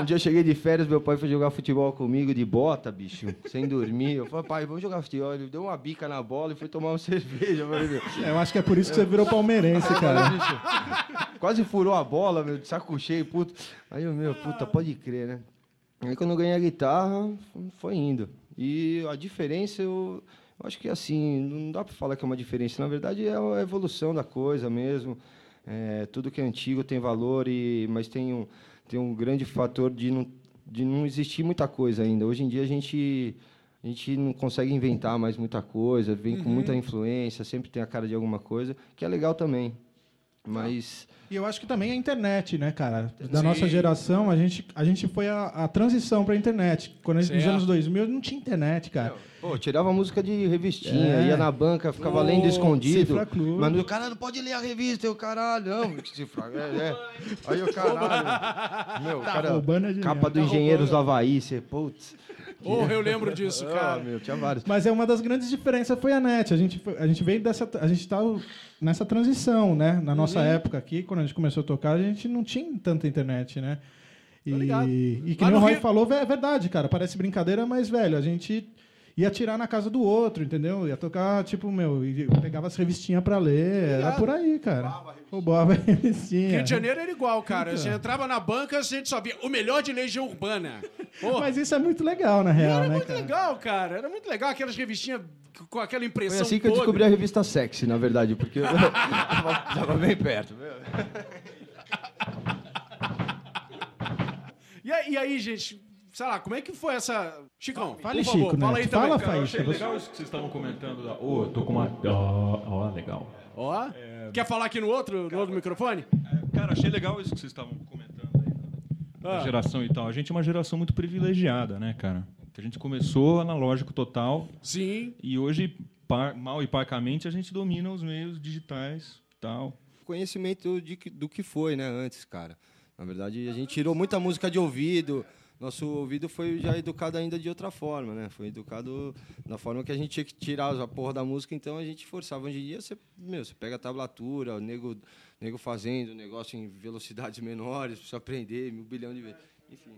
Um dia eu cheguei de férias, meu pai foi jogar futebol comigo de bota, bicho, sem dormir. Eu falei, pai, vamos jogar futebol. Ele deu uma bica na bola e foi tomar uma cerveja. Eu acho que é por isso que você virou palmeirense, cara. quase furou a bola, meu, de saco cheio, puto. Aí eu, meu, puta, pode crer, né? Aí quando eu ganhei a guitarra, foi indo. E a diferença, eu, eu acho que assim, não dá para falar que é uma diferença. Na verdade, é a evolução da coisa mesmo. É, tudo que é antigo tem valor, e, mas tem um, tem um grande fator de não, de não existir muita coisa ainda. Hoje em dia a gente, a gente não consegue inventar mais muita coisa, vem com muita influência, sempre tem a cara de alguma coisa, que é legal também. Mas E eu acho que também a internet, né, cara? Da nossa geração, a gente, a gente foi a, a transição pra internet. Quando a gente, nos anos 2000 não tinha internet, cara. Pô, tirava música de revistinha, É. ia na banca, ficava lendo escondido. Cifra Clube. Mas o cara não pode ler a revista, eu caralho, não. que Cifra, é, é. Aí o caralho. Meu, cara, roubando é genial. capa do Engenheiros do Havaí, você, putz. Oh, eu lembro disso, Ah, cara. meu, tinha vários. Mas é uma das grandes diferenças foi a net. A gente, foi- a gente veio dessa. A gente tá nessa transição, né? Na nossa Uhum. época aqui, quando a gente começou a tocar, a gente não tinha tanta internet, né? E, e que Lá nem o Roy Rio- falou, é verdade, cara. Parece brincadeira, mas, velho, a gente ia tirar na casa do outro, entendeu? Ia tocar, tipo, meu, e pegava as revistinhas pra ler. Era por aí, cara. Roubava a revistinha. Rio de Janeiro era igual, cara. Então. Você entrava na banca, a gente só via o melhor de Legião Urbana. Mas isso é muito legal, na real, era né, muito cara? legal, cara. Era muito legal aquelas revistinhas com aquela impressão Foi assim que eu descobri a revista Sexy, na verdade, porque eu tava, tava bem perto. Meu. E aí, gente, sei lá, como é que foi essa... Chicão, Fale, por favor, Chico, fala aí também. Fala, cara. Eu Faísca. achei você- legal isso que vocês estavam comentando. Da... Ô, eu tô com uma. Ó, ó, legal. Ó, quer falar aqui no outro, no outro microfone? Cara, achei legal isso que vocês estavam comentando aí. Da Ah. geração e tal. A gente é uma geração muito privilegiada, né, cara? Que a gente começou analógico total Sim. e hoje, par- mal e parcamente, a gente domina os meios digitais e tal. conhecimento de do que foi, né, antes, cara. Na verdade, a gente tirou muita música de ouvido. Nosso ouvido foi já educado ainda de outra forma, né? Foi educado da forma que a gente tinha que tirar a porra da música, então a gente forçava. Hoje em dia, você, meu, você pega a tablatura, o nego, nego fazendo o negócio em velocidades menores, você aprender um bilhão de vezes. Enfim.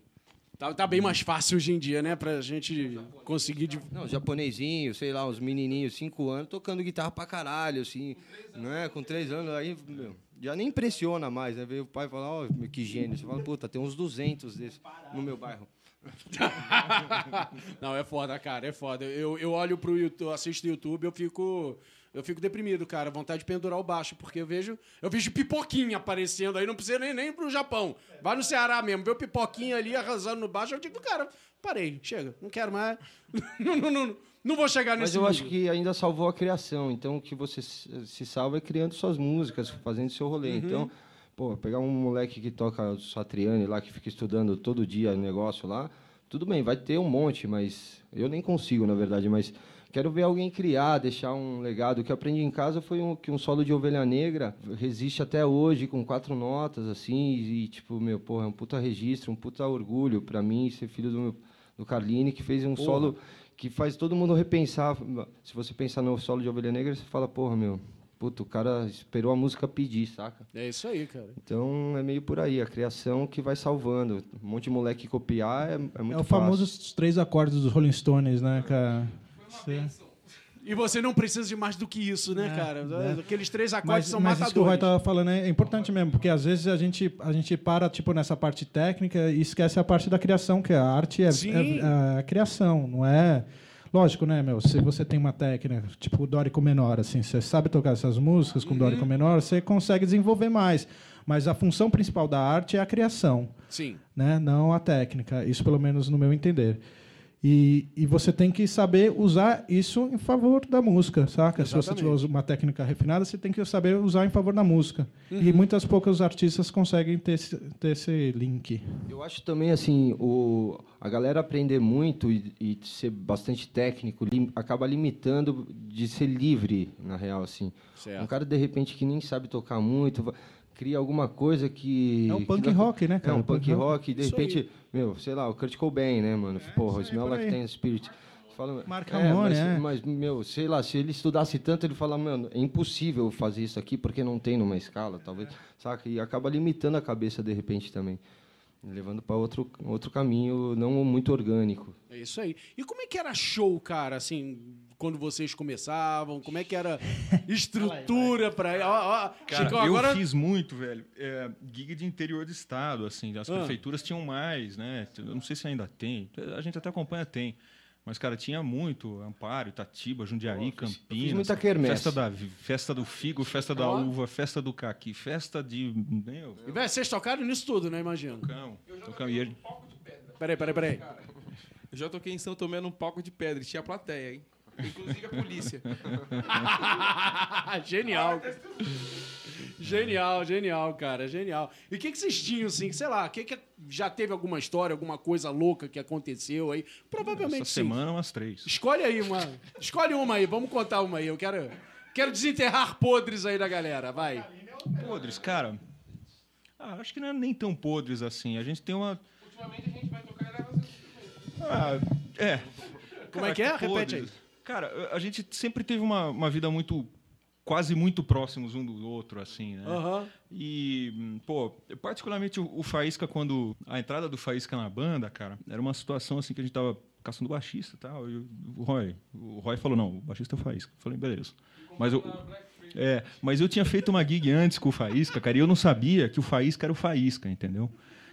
Tá, tá bem mais fácil hoje em dia, né? Pra gente conseguir... de- Não, japonesinho, sei lá, uns menininhos, cinco anos, tocando guitarra pra caralho, assim, né? Com três anos, aí, meu, já nem impressiona mais, né? Veio o pai falar, ó, meu, que gênio. Você fala, puta, tem uns 200 desses no meu bairro. Não, é foda, cara, é foda. Eu, eu olho pro YouTube, assisto YouTube, eu fico. Eu fico deprimido, cara. Vontade de pendurar o baixo, porque eu vejo. Eu vejo pipoquinha aparecendo aí, não precisa nem, nem pro Japão. Vai no Ceará mesmo, vê o pipoquinha ali arrasando no baixo, eu digo, cara, parei, chega, não quero mais. não, não, não, não vou chegar Mas nesse eu acho nível. que ainda salvou a criação. Então, o que você se salva é criando suas músicas, fazendo seu rolê. Uhum. Então, pô, pegar um moleque que toca Satriani lá, que fica estudando todo dia o negócio lá, tudo bem, vai ter um monte, mas eu nem consigo, na verdade. Mas quero ver alguém criar, deixar um legado. O que eu aprendi em casa foi um, que um solo de Ovelha Negra resiste até hoje com quatro notas, assim, e tipo, meu, porra, é um puta registro, um puta orgulho para mim ser filho do, meu, do Carline, que fez um solo que faz todo mundo repensar. Se você pensar no solo de Ovelha Negra, você fala, porra, meu, puta, o cara esperou a música pedir, saca? É isso aí, cara. Então é meio por aí, a criação que vai salvando. Um monte de moleque copiar é, é muito É o fácil. famoso os três acordes dos Rolling Stones, né, cara? Você- E você não precisa de mais do que isso, né, cara? Aqueles três acordes Mas, são mas isso que o Roy matadores. tava falando é importante mesmo, porque às vezes a gente, a gente para tipo, nessa parte técnica e esquece a parte da criação, que a arte é, é- é a criação, não é. Lógico, né, meu? Se você tem uma técnica, tipo o dórico menor, assim, você sabe tocar essas músicas com Uhum. dórico menor, você consegue desenvolver mais. Mas a função principal da arte é a criação, Sim. né? não a técnica. Isso, pelo menos, no meu entender. E, e você tem que saber usar isso em favor da música, saca? Se você tiver Exatamente. uma técnica refinada, você tem que saber usar em favor da música. Uhum. E muitas poucos artistas conseguem ter esse, ter esse link. Eu acho também assim, o, a galera aprender muito e, e ser bastante técnico lim- acaba limitando de ser livre, na real, assim. Certo. Um cara, de repente, que nem sabe tocar muito, cria alguma coisa que... É um que punk dá- rock, né, É cara? um punk rock, e de Isso repente, meu, sei lá, o Kurt Cobain, né, mano? Porra, o Smell Like. Teen Spirit. Fala, Mark é, Ramone, mas, é. mas, meu, sei lá, se ele estudasse tanto, ele fala, mano, é impossível fazer isso aqui porque não tem numa escala, talvez, saca? E acaba limitando a cabeça de repente também, levando para outro outro caminho não muito orgânico. É isso aí. E como é que era show, cara, assim, quando vocês começavam? Como é que era estrutura ó, Cara, Chicão, eu agora... fiz muito, velho. É, gig de interior do estado, assim. As Ah. prefeituras tinham mais, né? Eu não sei se ainda tem. A gente até acompanha, tem. Mas, cara, tinha muito. Amparo, Itatiba, Jundiaí, Campinas. muita quermesse. Festa, da, festa do figo, festa da uva, festa do caqui, festa de... Meu, E, velho, Vocês tocaram nisso tudo, né, imagino. cão. Tocão. E a- Peraí, peraí, peraí. Eu já toquei em São Tomé num palco de pedra, e tinha plateia, hein? Inclusive a polícia. genial. Genial, genial, cara, genial. E o que, que vocês tinham, assim, sei lá, que que já teve alguma história, alguma coisa louca que aconteceu aí? Provavelmente Essa sim. semana, umas três. Escolhe aí uma. Escolhe uma aí, vamos contar uma aí. Eu quero, quero desenterrar podres aí da galera, vai. Podres, cara. Ah, acho que não é nem tão podres assim. A gente tem uma. Ultimamente a gente vai tocar e leva Ah, é. Como é que é? Repete aí. Cara, a gente sempre teve uma, uma vida muito. quase muito próximos um do outro, assim, né? Aham. E, pô, particularmente o, o Faísca, quando. A entrada do Faísca na banda, cara, era uma situação assim que a gente tava caçando baixista e tal. E o Roy. O Roy falou: não, o baixista é o Faísca. Eu falei, beleza. Mas eu. É, mas eu tinha feito uma gig antes com o Faísca, cara, e eu não sabia que o Faísca era o Faísca, entendeu?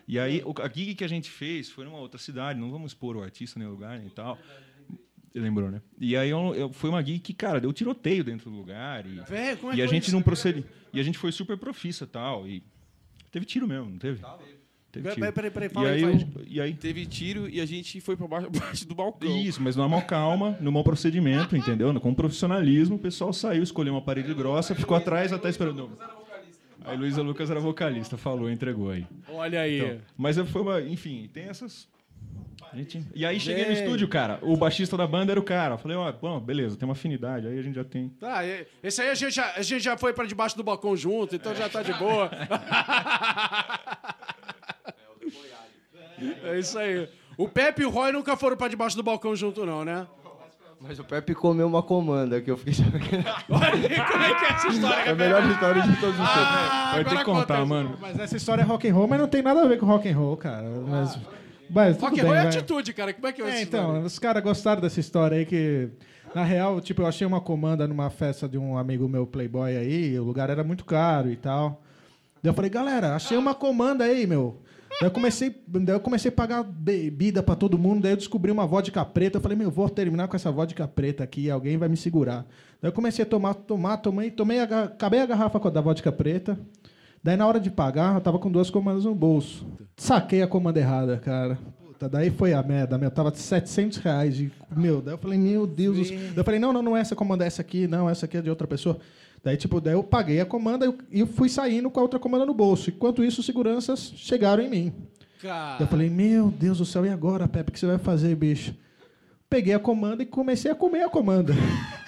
E aí, o- a gig que a gente fez foi numa outra cidade, não vamos expor o artista nem o lugar nem tal. Lembrou, né? E aí eu, eu- foi uma gig que, cara, deu tiroteio dentro do lugar. E, Véi, como é e que a gente isso? não procede. E a gente foi super profissa tal. E teve tiro mesmo, não teve? Teve Peraí, tiro. peraí, peraí, e fala aí, aí, faz. eu- e aí Teve tiro e a gente foi pra baixo, baixo do balcão. isso, mas numa maior calma, no mau procedimento, entendeu? Com profissionalismo, o pessoal saiu, escolheu uma parede grossa, ficou atrás até esperando. Aí Luísa Lucas era vocalista, falou, entregou aí. Olha aí. Então, mas foi uma, enfim, tem essas. Gente- E aí cheguei no estúdio, cara. O baixista da banda era o cara. Eu falei, ó, bom, beleza, tem uma afinidade. Aí a gente já tem. Tá, esse aí a gente, já, a gente já foi pra debaixo do balcão junto, então já tá de boa. É isso aí. O Pepe e o Roy nunca foram pra debaixo do balcão junto, não, né? Mas o Pepe comeu uma comanda que eu fiquei sabendo. Olha como é que é essa história? É a melhor história de todos os tempos. Ah, Vai ter que contar, mano. Mas essa história é rock and roll, mas não tem nada a ver com rock and roll, cara. Mas, mas Rock and roll é vai. atitude, cara. Como é que é, É, essa então, os caras gostaram dessa história aí que. Na real, tipo, eu achei uma comanda numa festa de um amigo meu playboy aí, o lugar era muito caro e tal. Daí eu falei, galera, achei uma comanda aí, meu. Daí eu comecei, daí eu comecei a pagar bebida pra todo mundo, daí eu descobri uma vodka preta. Eu falei, meu, vou terminar com essa vodka preta aqui, alguém vai me segurar. Daí eu comecei a tomar, tomar, tomei, tomei a, acabei a garrafa da vodka preta. Daí na hora de pagar, eu tava com duas comandas no bolso. Saquei a comanda errada, cara. Puta, daí foi a merda, meu. Tava 700 reais. De, meu, daí eu falei, meu Deus. do céu. Daí eu falei, não, não, não é essa comanda, é essa aqui. Não, essa aqui é de outra pessoa. Daí, tipo, daí eu paguei a comanda e fui saindo com a outra comanda no bolso. Enquanto isso, os seguranças chegaram em mim. Cara, eu falei, meu Deus do céu, e agora, Pepe, o que você vai fazer, bicho? Peguei a comanda e comecei a comer a comanda.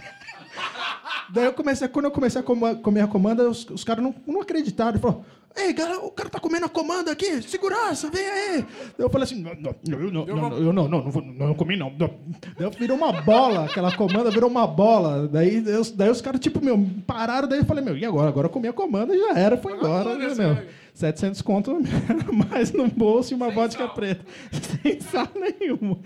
Daí eu comecei, quando eu comecei a comer a comanda, os, os caras não, não acreditaram. Falaram, ei, galera, o cara tá comendo a comanda aqui, segurança, vem aí. Eu falei assim, não, não, eu não, não, não, eu não, não, não, vou- não, eu comi não. não. Daí virou uma bola, aquela comanda virou uma bola. Daí, eu- daí os caras, tipo, meu, pararam, daí eu falei, meu, e agora? Agora eu comi a comanda e já era, foi embora, né, meu? 700 conto mais no bolso e uma vodka preta. Sem sal nenhuma.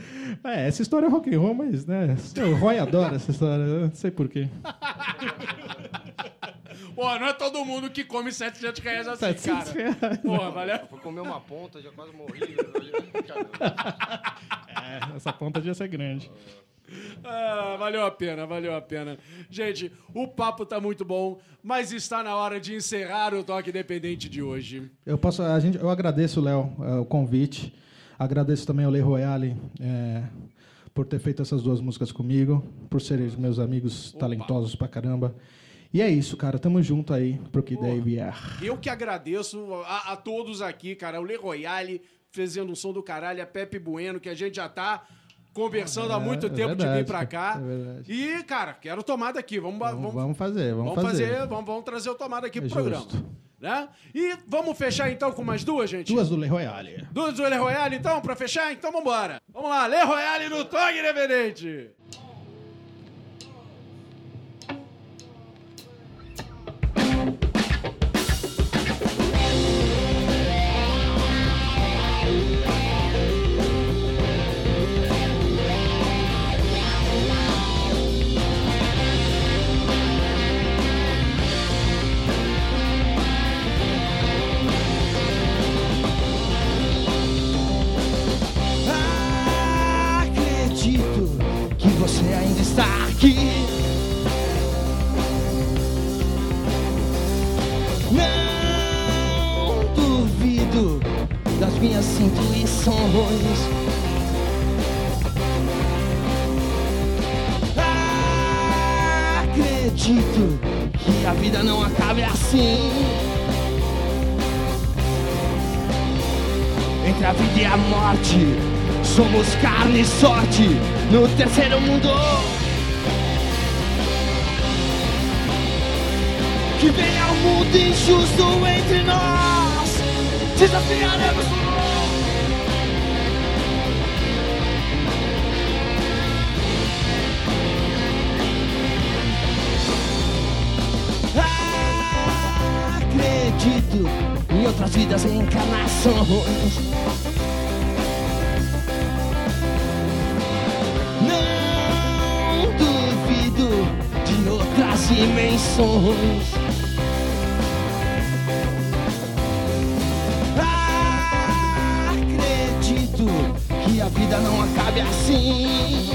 É, essa história é rock and roll, mas, né, o Roy adora essa história, eu não sei porquê. pô, não é todo mundo que come 700 reais assim, 700 cara. reais. Porra, valeu. Vou comer uma ponta, já quase morri. É, essa ponta devia ser grande. Ah, valeu a pena, valeu a pena. Gente, o papo tá muito bom, mas está na hora de encerrar o Toque Independente de hoje. Eu posso, a gente, eu agradeço, Léo, eh, o convite. Agradeço também ao Le Royale eh, por ter feito essas duas músicas comigo, por serem meus amigos talentosos pra caramba. E é isso, cara. Tamo junto aí pro que daí vier. Eu que agradeço a, a todos aqui, cara. O Le Royale fazendo um som do caralho, a Pepe Bueno, que a gente já tá conversando há É, muito é tempo de vir verdade, pra cá. é verdade. E, cara, quero tomar daqui. Vamos, Vamos, vamos, vamos fazer, vamos, vamos fazer, fazer. vamos, vamos trazer o tomada aqui É pro programa. Né? E vamos fechar então com mais duas, gente? Duas do Le Royale. Duas do Le Royale, então, pra fechar? Então vambora. Vamos lá, Le Royale no Toque Independente. Somos carne e sorte no terceiro mundo. Que venha o mundo injusto entre nós, desafiaremos o Acredito em outras vidas e encarnações. De outras dimensões. Acredito que a vida não acabe assim.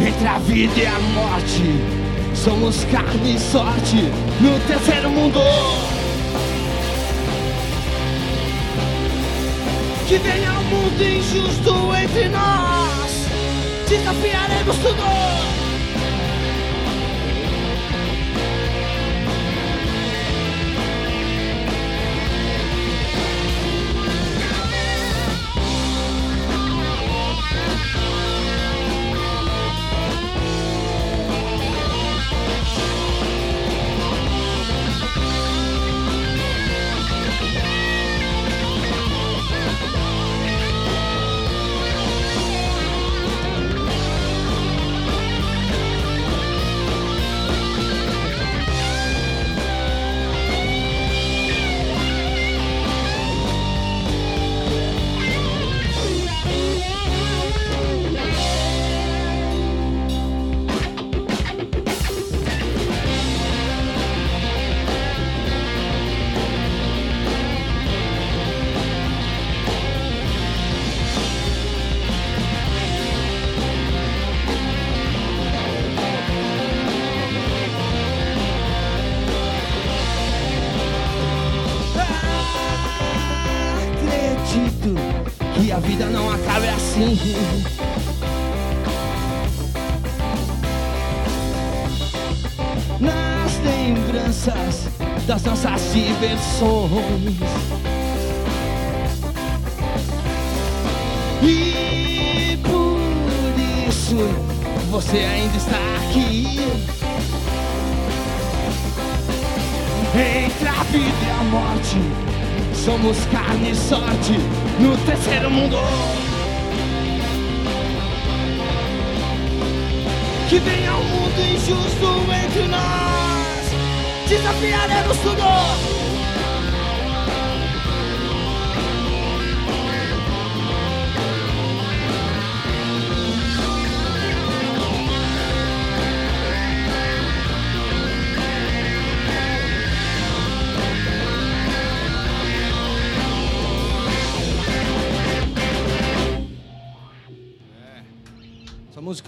Entre a vida e a morte, somos carne e sorte no terceiro mundo. Que venha um mundo injusto entre nós, desafiaremos tudo.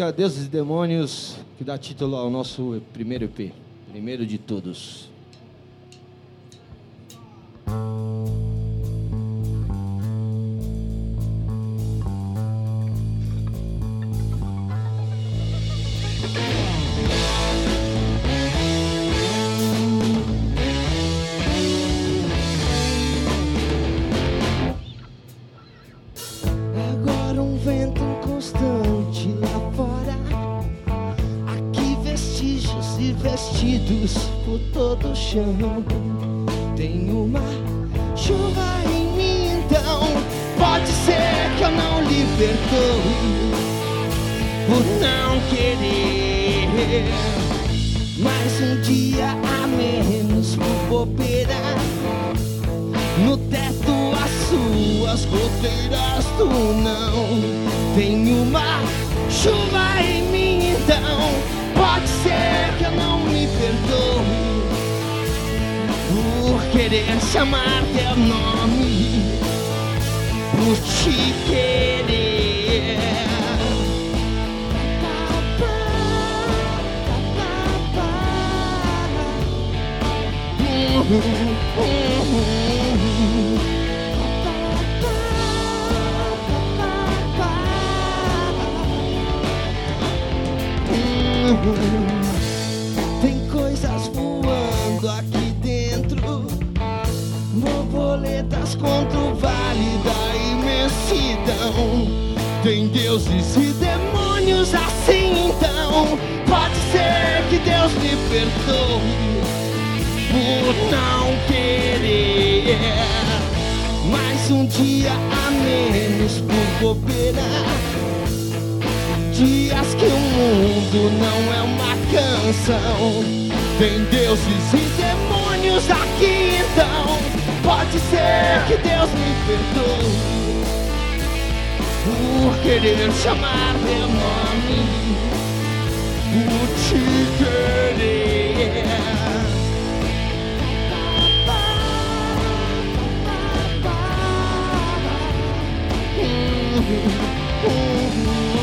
Música Deuses e Demônios, que dá título ao nosso primeiro EP, primeiro de todos. Deuses e demônios assim então Pode ser que Deus me perdoe por não querer mais um dia a menos por bobeira. Dias que o mundo não é uma canção. Tem deuses e demônios aqui então. Pode ser que Deus me perdoe por querer chamar teu nome, por te querer. Pode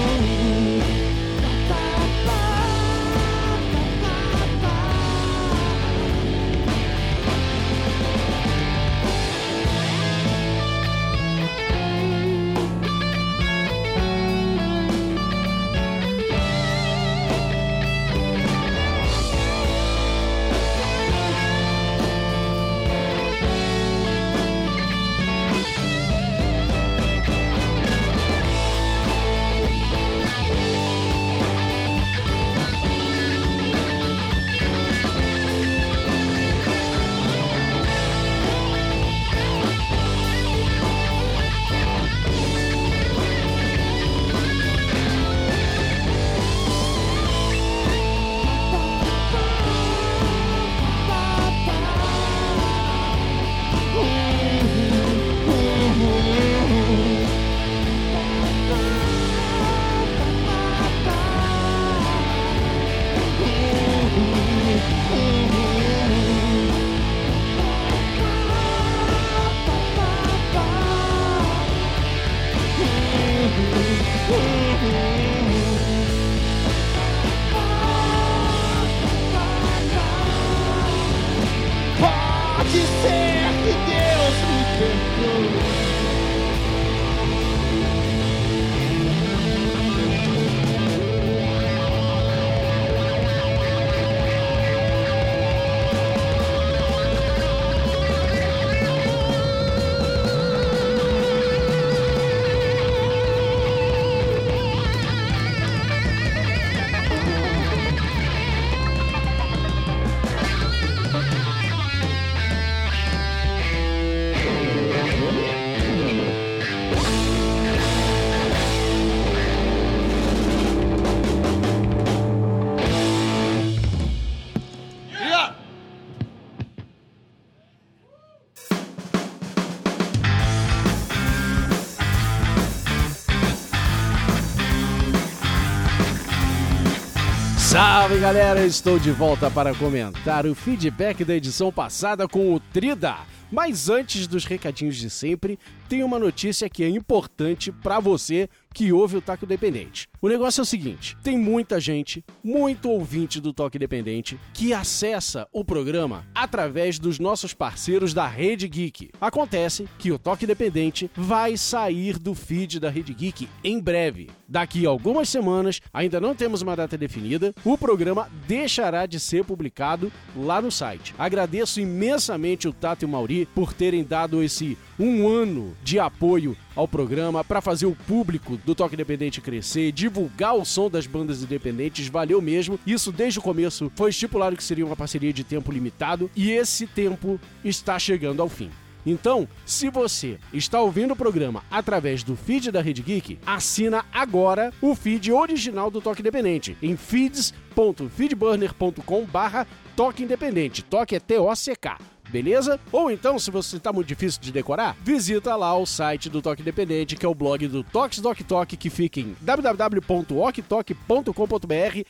Salve galera, estou de volta para comentar o feedback da edição passada com o Trida. Mas antes dos recadinhos de sempre, tem uma notícia que é importante pra você que ouve o Toque Independente. O negócio é o seguinte: tem muita gente, muito ouvinte do Toque Independente, que acessa o programa através dos nossos parceiros da Rede Geek. Acontece que o Toque Independente vai sair do feed da Rede Geek em breve. Daqui a algumas semanas, ainda não temos uma data definida, o programa deixará de ser publicado lá no site. Agradeço imensamente o Tato e o Mauri por terem dado esse um ano de apoio ao programa para fazer o público do Toque Independente crescer, divulgar o som das bandas independentes, valeu mesmo. Isso desde o começo foi estipulado que seria uma parceria de tempo limitado e esse tempo está chegando ao fim. Então, se você está ouvindo o programa através do feed da Rede Geek, assina agora o feed original do Toque Independente em feeds.feedburner.com barra Toque Independente. Toque é T-O-C-K beleza? Ou então, se você está muito difícil de decorar, visita lá o site do Toque Independente, que é o blog do Toques Doc Toque, que fica em www.oktok.com.br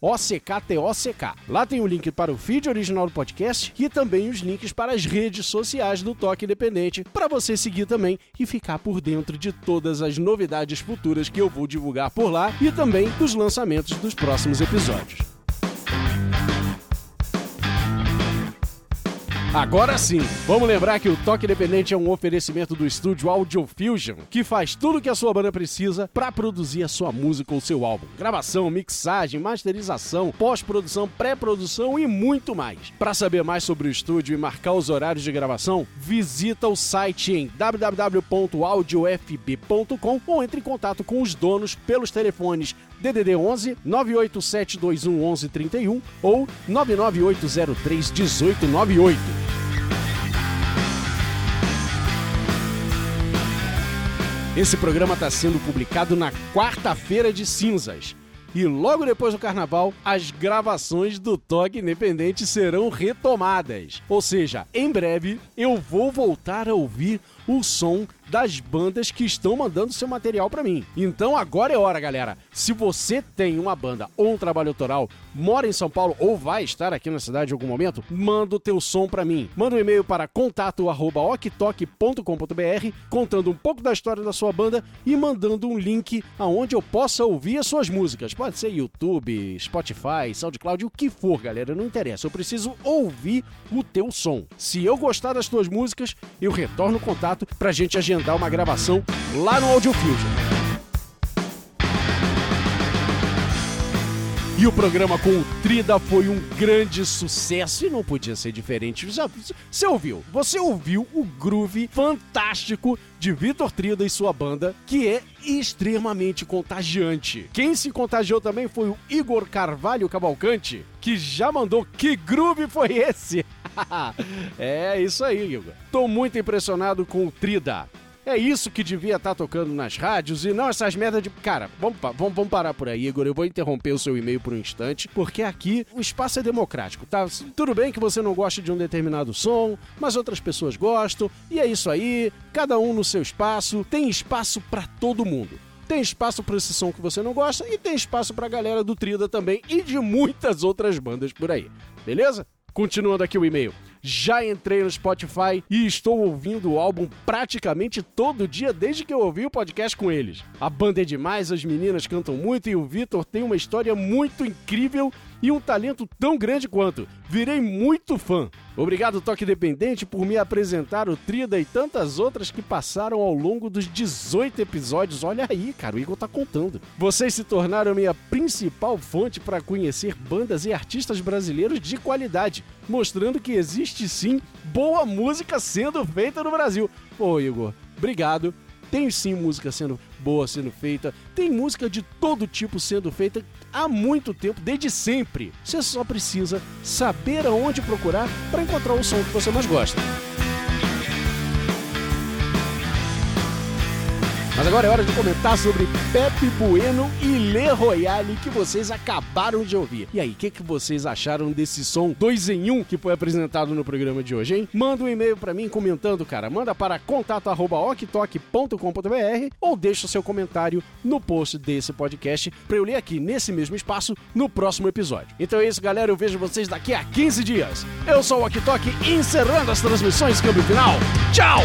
OCKTOCK. Lá tem o link para o feed original do podcast e também os links para as redes sociais do Toque Independente, para você seguir também e ficar por dentro de todas as novidades futuras que eu vou divulgar por lá e também dos lançamentos dos próximos episódios. Agora sim, vamos lembrar que o Toque Independente é um oferecimento do estúdio Audio Fusion, que faz tudo o que a sua banda precisa para produzir a sua música ou seu álbum. Gravação, mixagem, masterização, pós-produção, pré-produção e muito mais. Para saber mais sobre o estúdio e marcar os horários de gravação, visita o site em www.audiofb.com ou entre em contato com os donos pelos telefones DDD 11 98721 1131 ou 99803 1898. Esse programa está sendo publicado na quarta-feira de cinzas. E logo depois do carnaval, as gravações do Toque Independente serão retomadas. Ou seja, em breve eu vou voltar a ouvir o som das bandas que estão mandando seu material para mim. Então agora é hora, galera. Se você tem uma banda ou um trabalho autoral, mora em São Paulo ou vai estar aqui na cidade em algum momento, manda o teu som para mim. Manda um e-mail para contato@oktok.com.br contando um pouco da história da sua banda e mandando um link aonde eu possa ouvir as suas músicas. Pode ser YouTube, Spotify, SoundCloud, o que for, galera, não interessa. Eu preciso ouvir o teu som. Se eu gostar das tuas músicas, eu retorno o contato pra gente agendar uma gravação lá no Audio Fusion. E o programa com o Trida foi um grande sucesso e não podia ser diferente. Você ouviu? Você ouviu o groove fantástico de Vitor Trida e sua banda, que é extremamente contagiante. Quem se contagiou também foi o Igor Carvalho Cavalcante, que já mandou que groove foi esse? é isso aí, Igor. Tô muito impressionado com o Trida. É isso que devia estar tocando nas rádios e não essas merdas de. Cara, vamos, vamos, vamos parar por aí, Igor. Eu vou interromper o seu e-mail por um instante, porque aqui o espaço é democrático, tá? Tudo bem que você não gosta de um determinado som, mas outras pessoas gostam, e é isso aí, cada um no seu espaço, tem espaço pra todo mundo. Tem espaço pra esse som que você não gosta e tem espaço pra galera do Trida também e de muitas outras bandas por aí. Beleza? Continuando aqui o e-mail. Já entrei no Spotify e estou ouvindo o álbum praticamente todo dia desde que eu ouvi o podcast com eles. A banda é demais, as meninas cantam muito e o Vitor tem uma história muito incrível e um talento tão grande quanto. Virei muito fã. Obrigado, Toque Dependente, por me apresentar o Trida e tantas outras que passaram ao longo dos 18 episódios. Olha aí, cara, o Igor tá contando. Vocês se tornaram minha principal fonte para conhecer bandas e artistas brasileiros de qualidade, mostrando que existe sim boa música sendo feita no Brasil. Pô, Igor, obrigado. Tem sim música sendo boa sendo feita, tem música de todo tipo sendo feita há muito tempo, desde sempre. Você só precisa saber aonde procurar para encontrar o som que você mais gosta. Mas agora é hora de comentar sobre Pepe Bueno e Le Royale que vocês acabaram de ouvir. E aí, o que, que vocês acharam desse som 2 em 1 um que foi apresentado no programa de hoje, hein? Manda um e-mail pra mim comentando, cara. Manda para contato@oktok.com.br ou deixa o seu comentário no post desse podcast pra eu ler aqui nesse mesmo espaço no próximo episódio. Então é isso, galera. Eu vejo vocês daqui a 15 dias. Eu sou o Ok Tok encerrando as transmissões câmbio final. Tchau!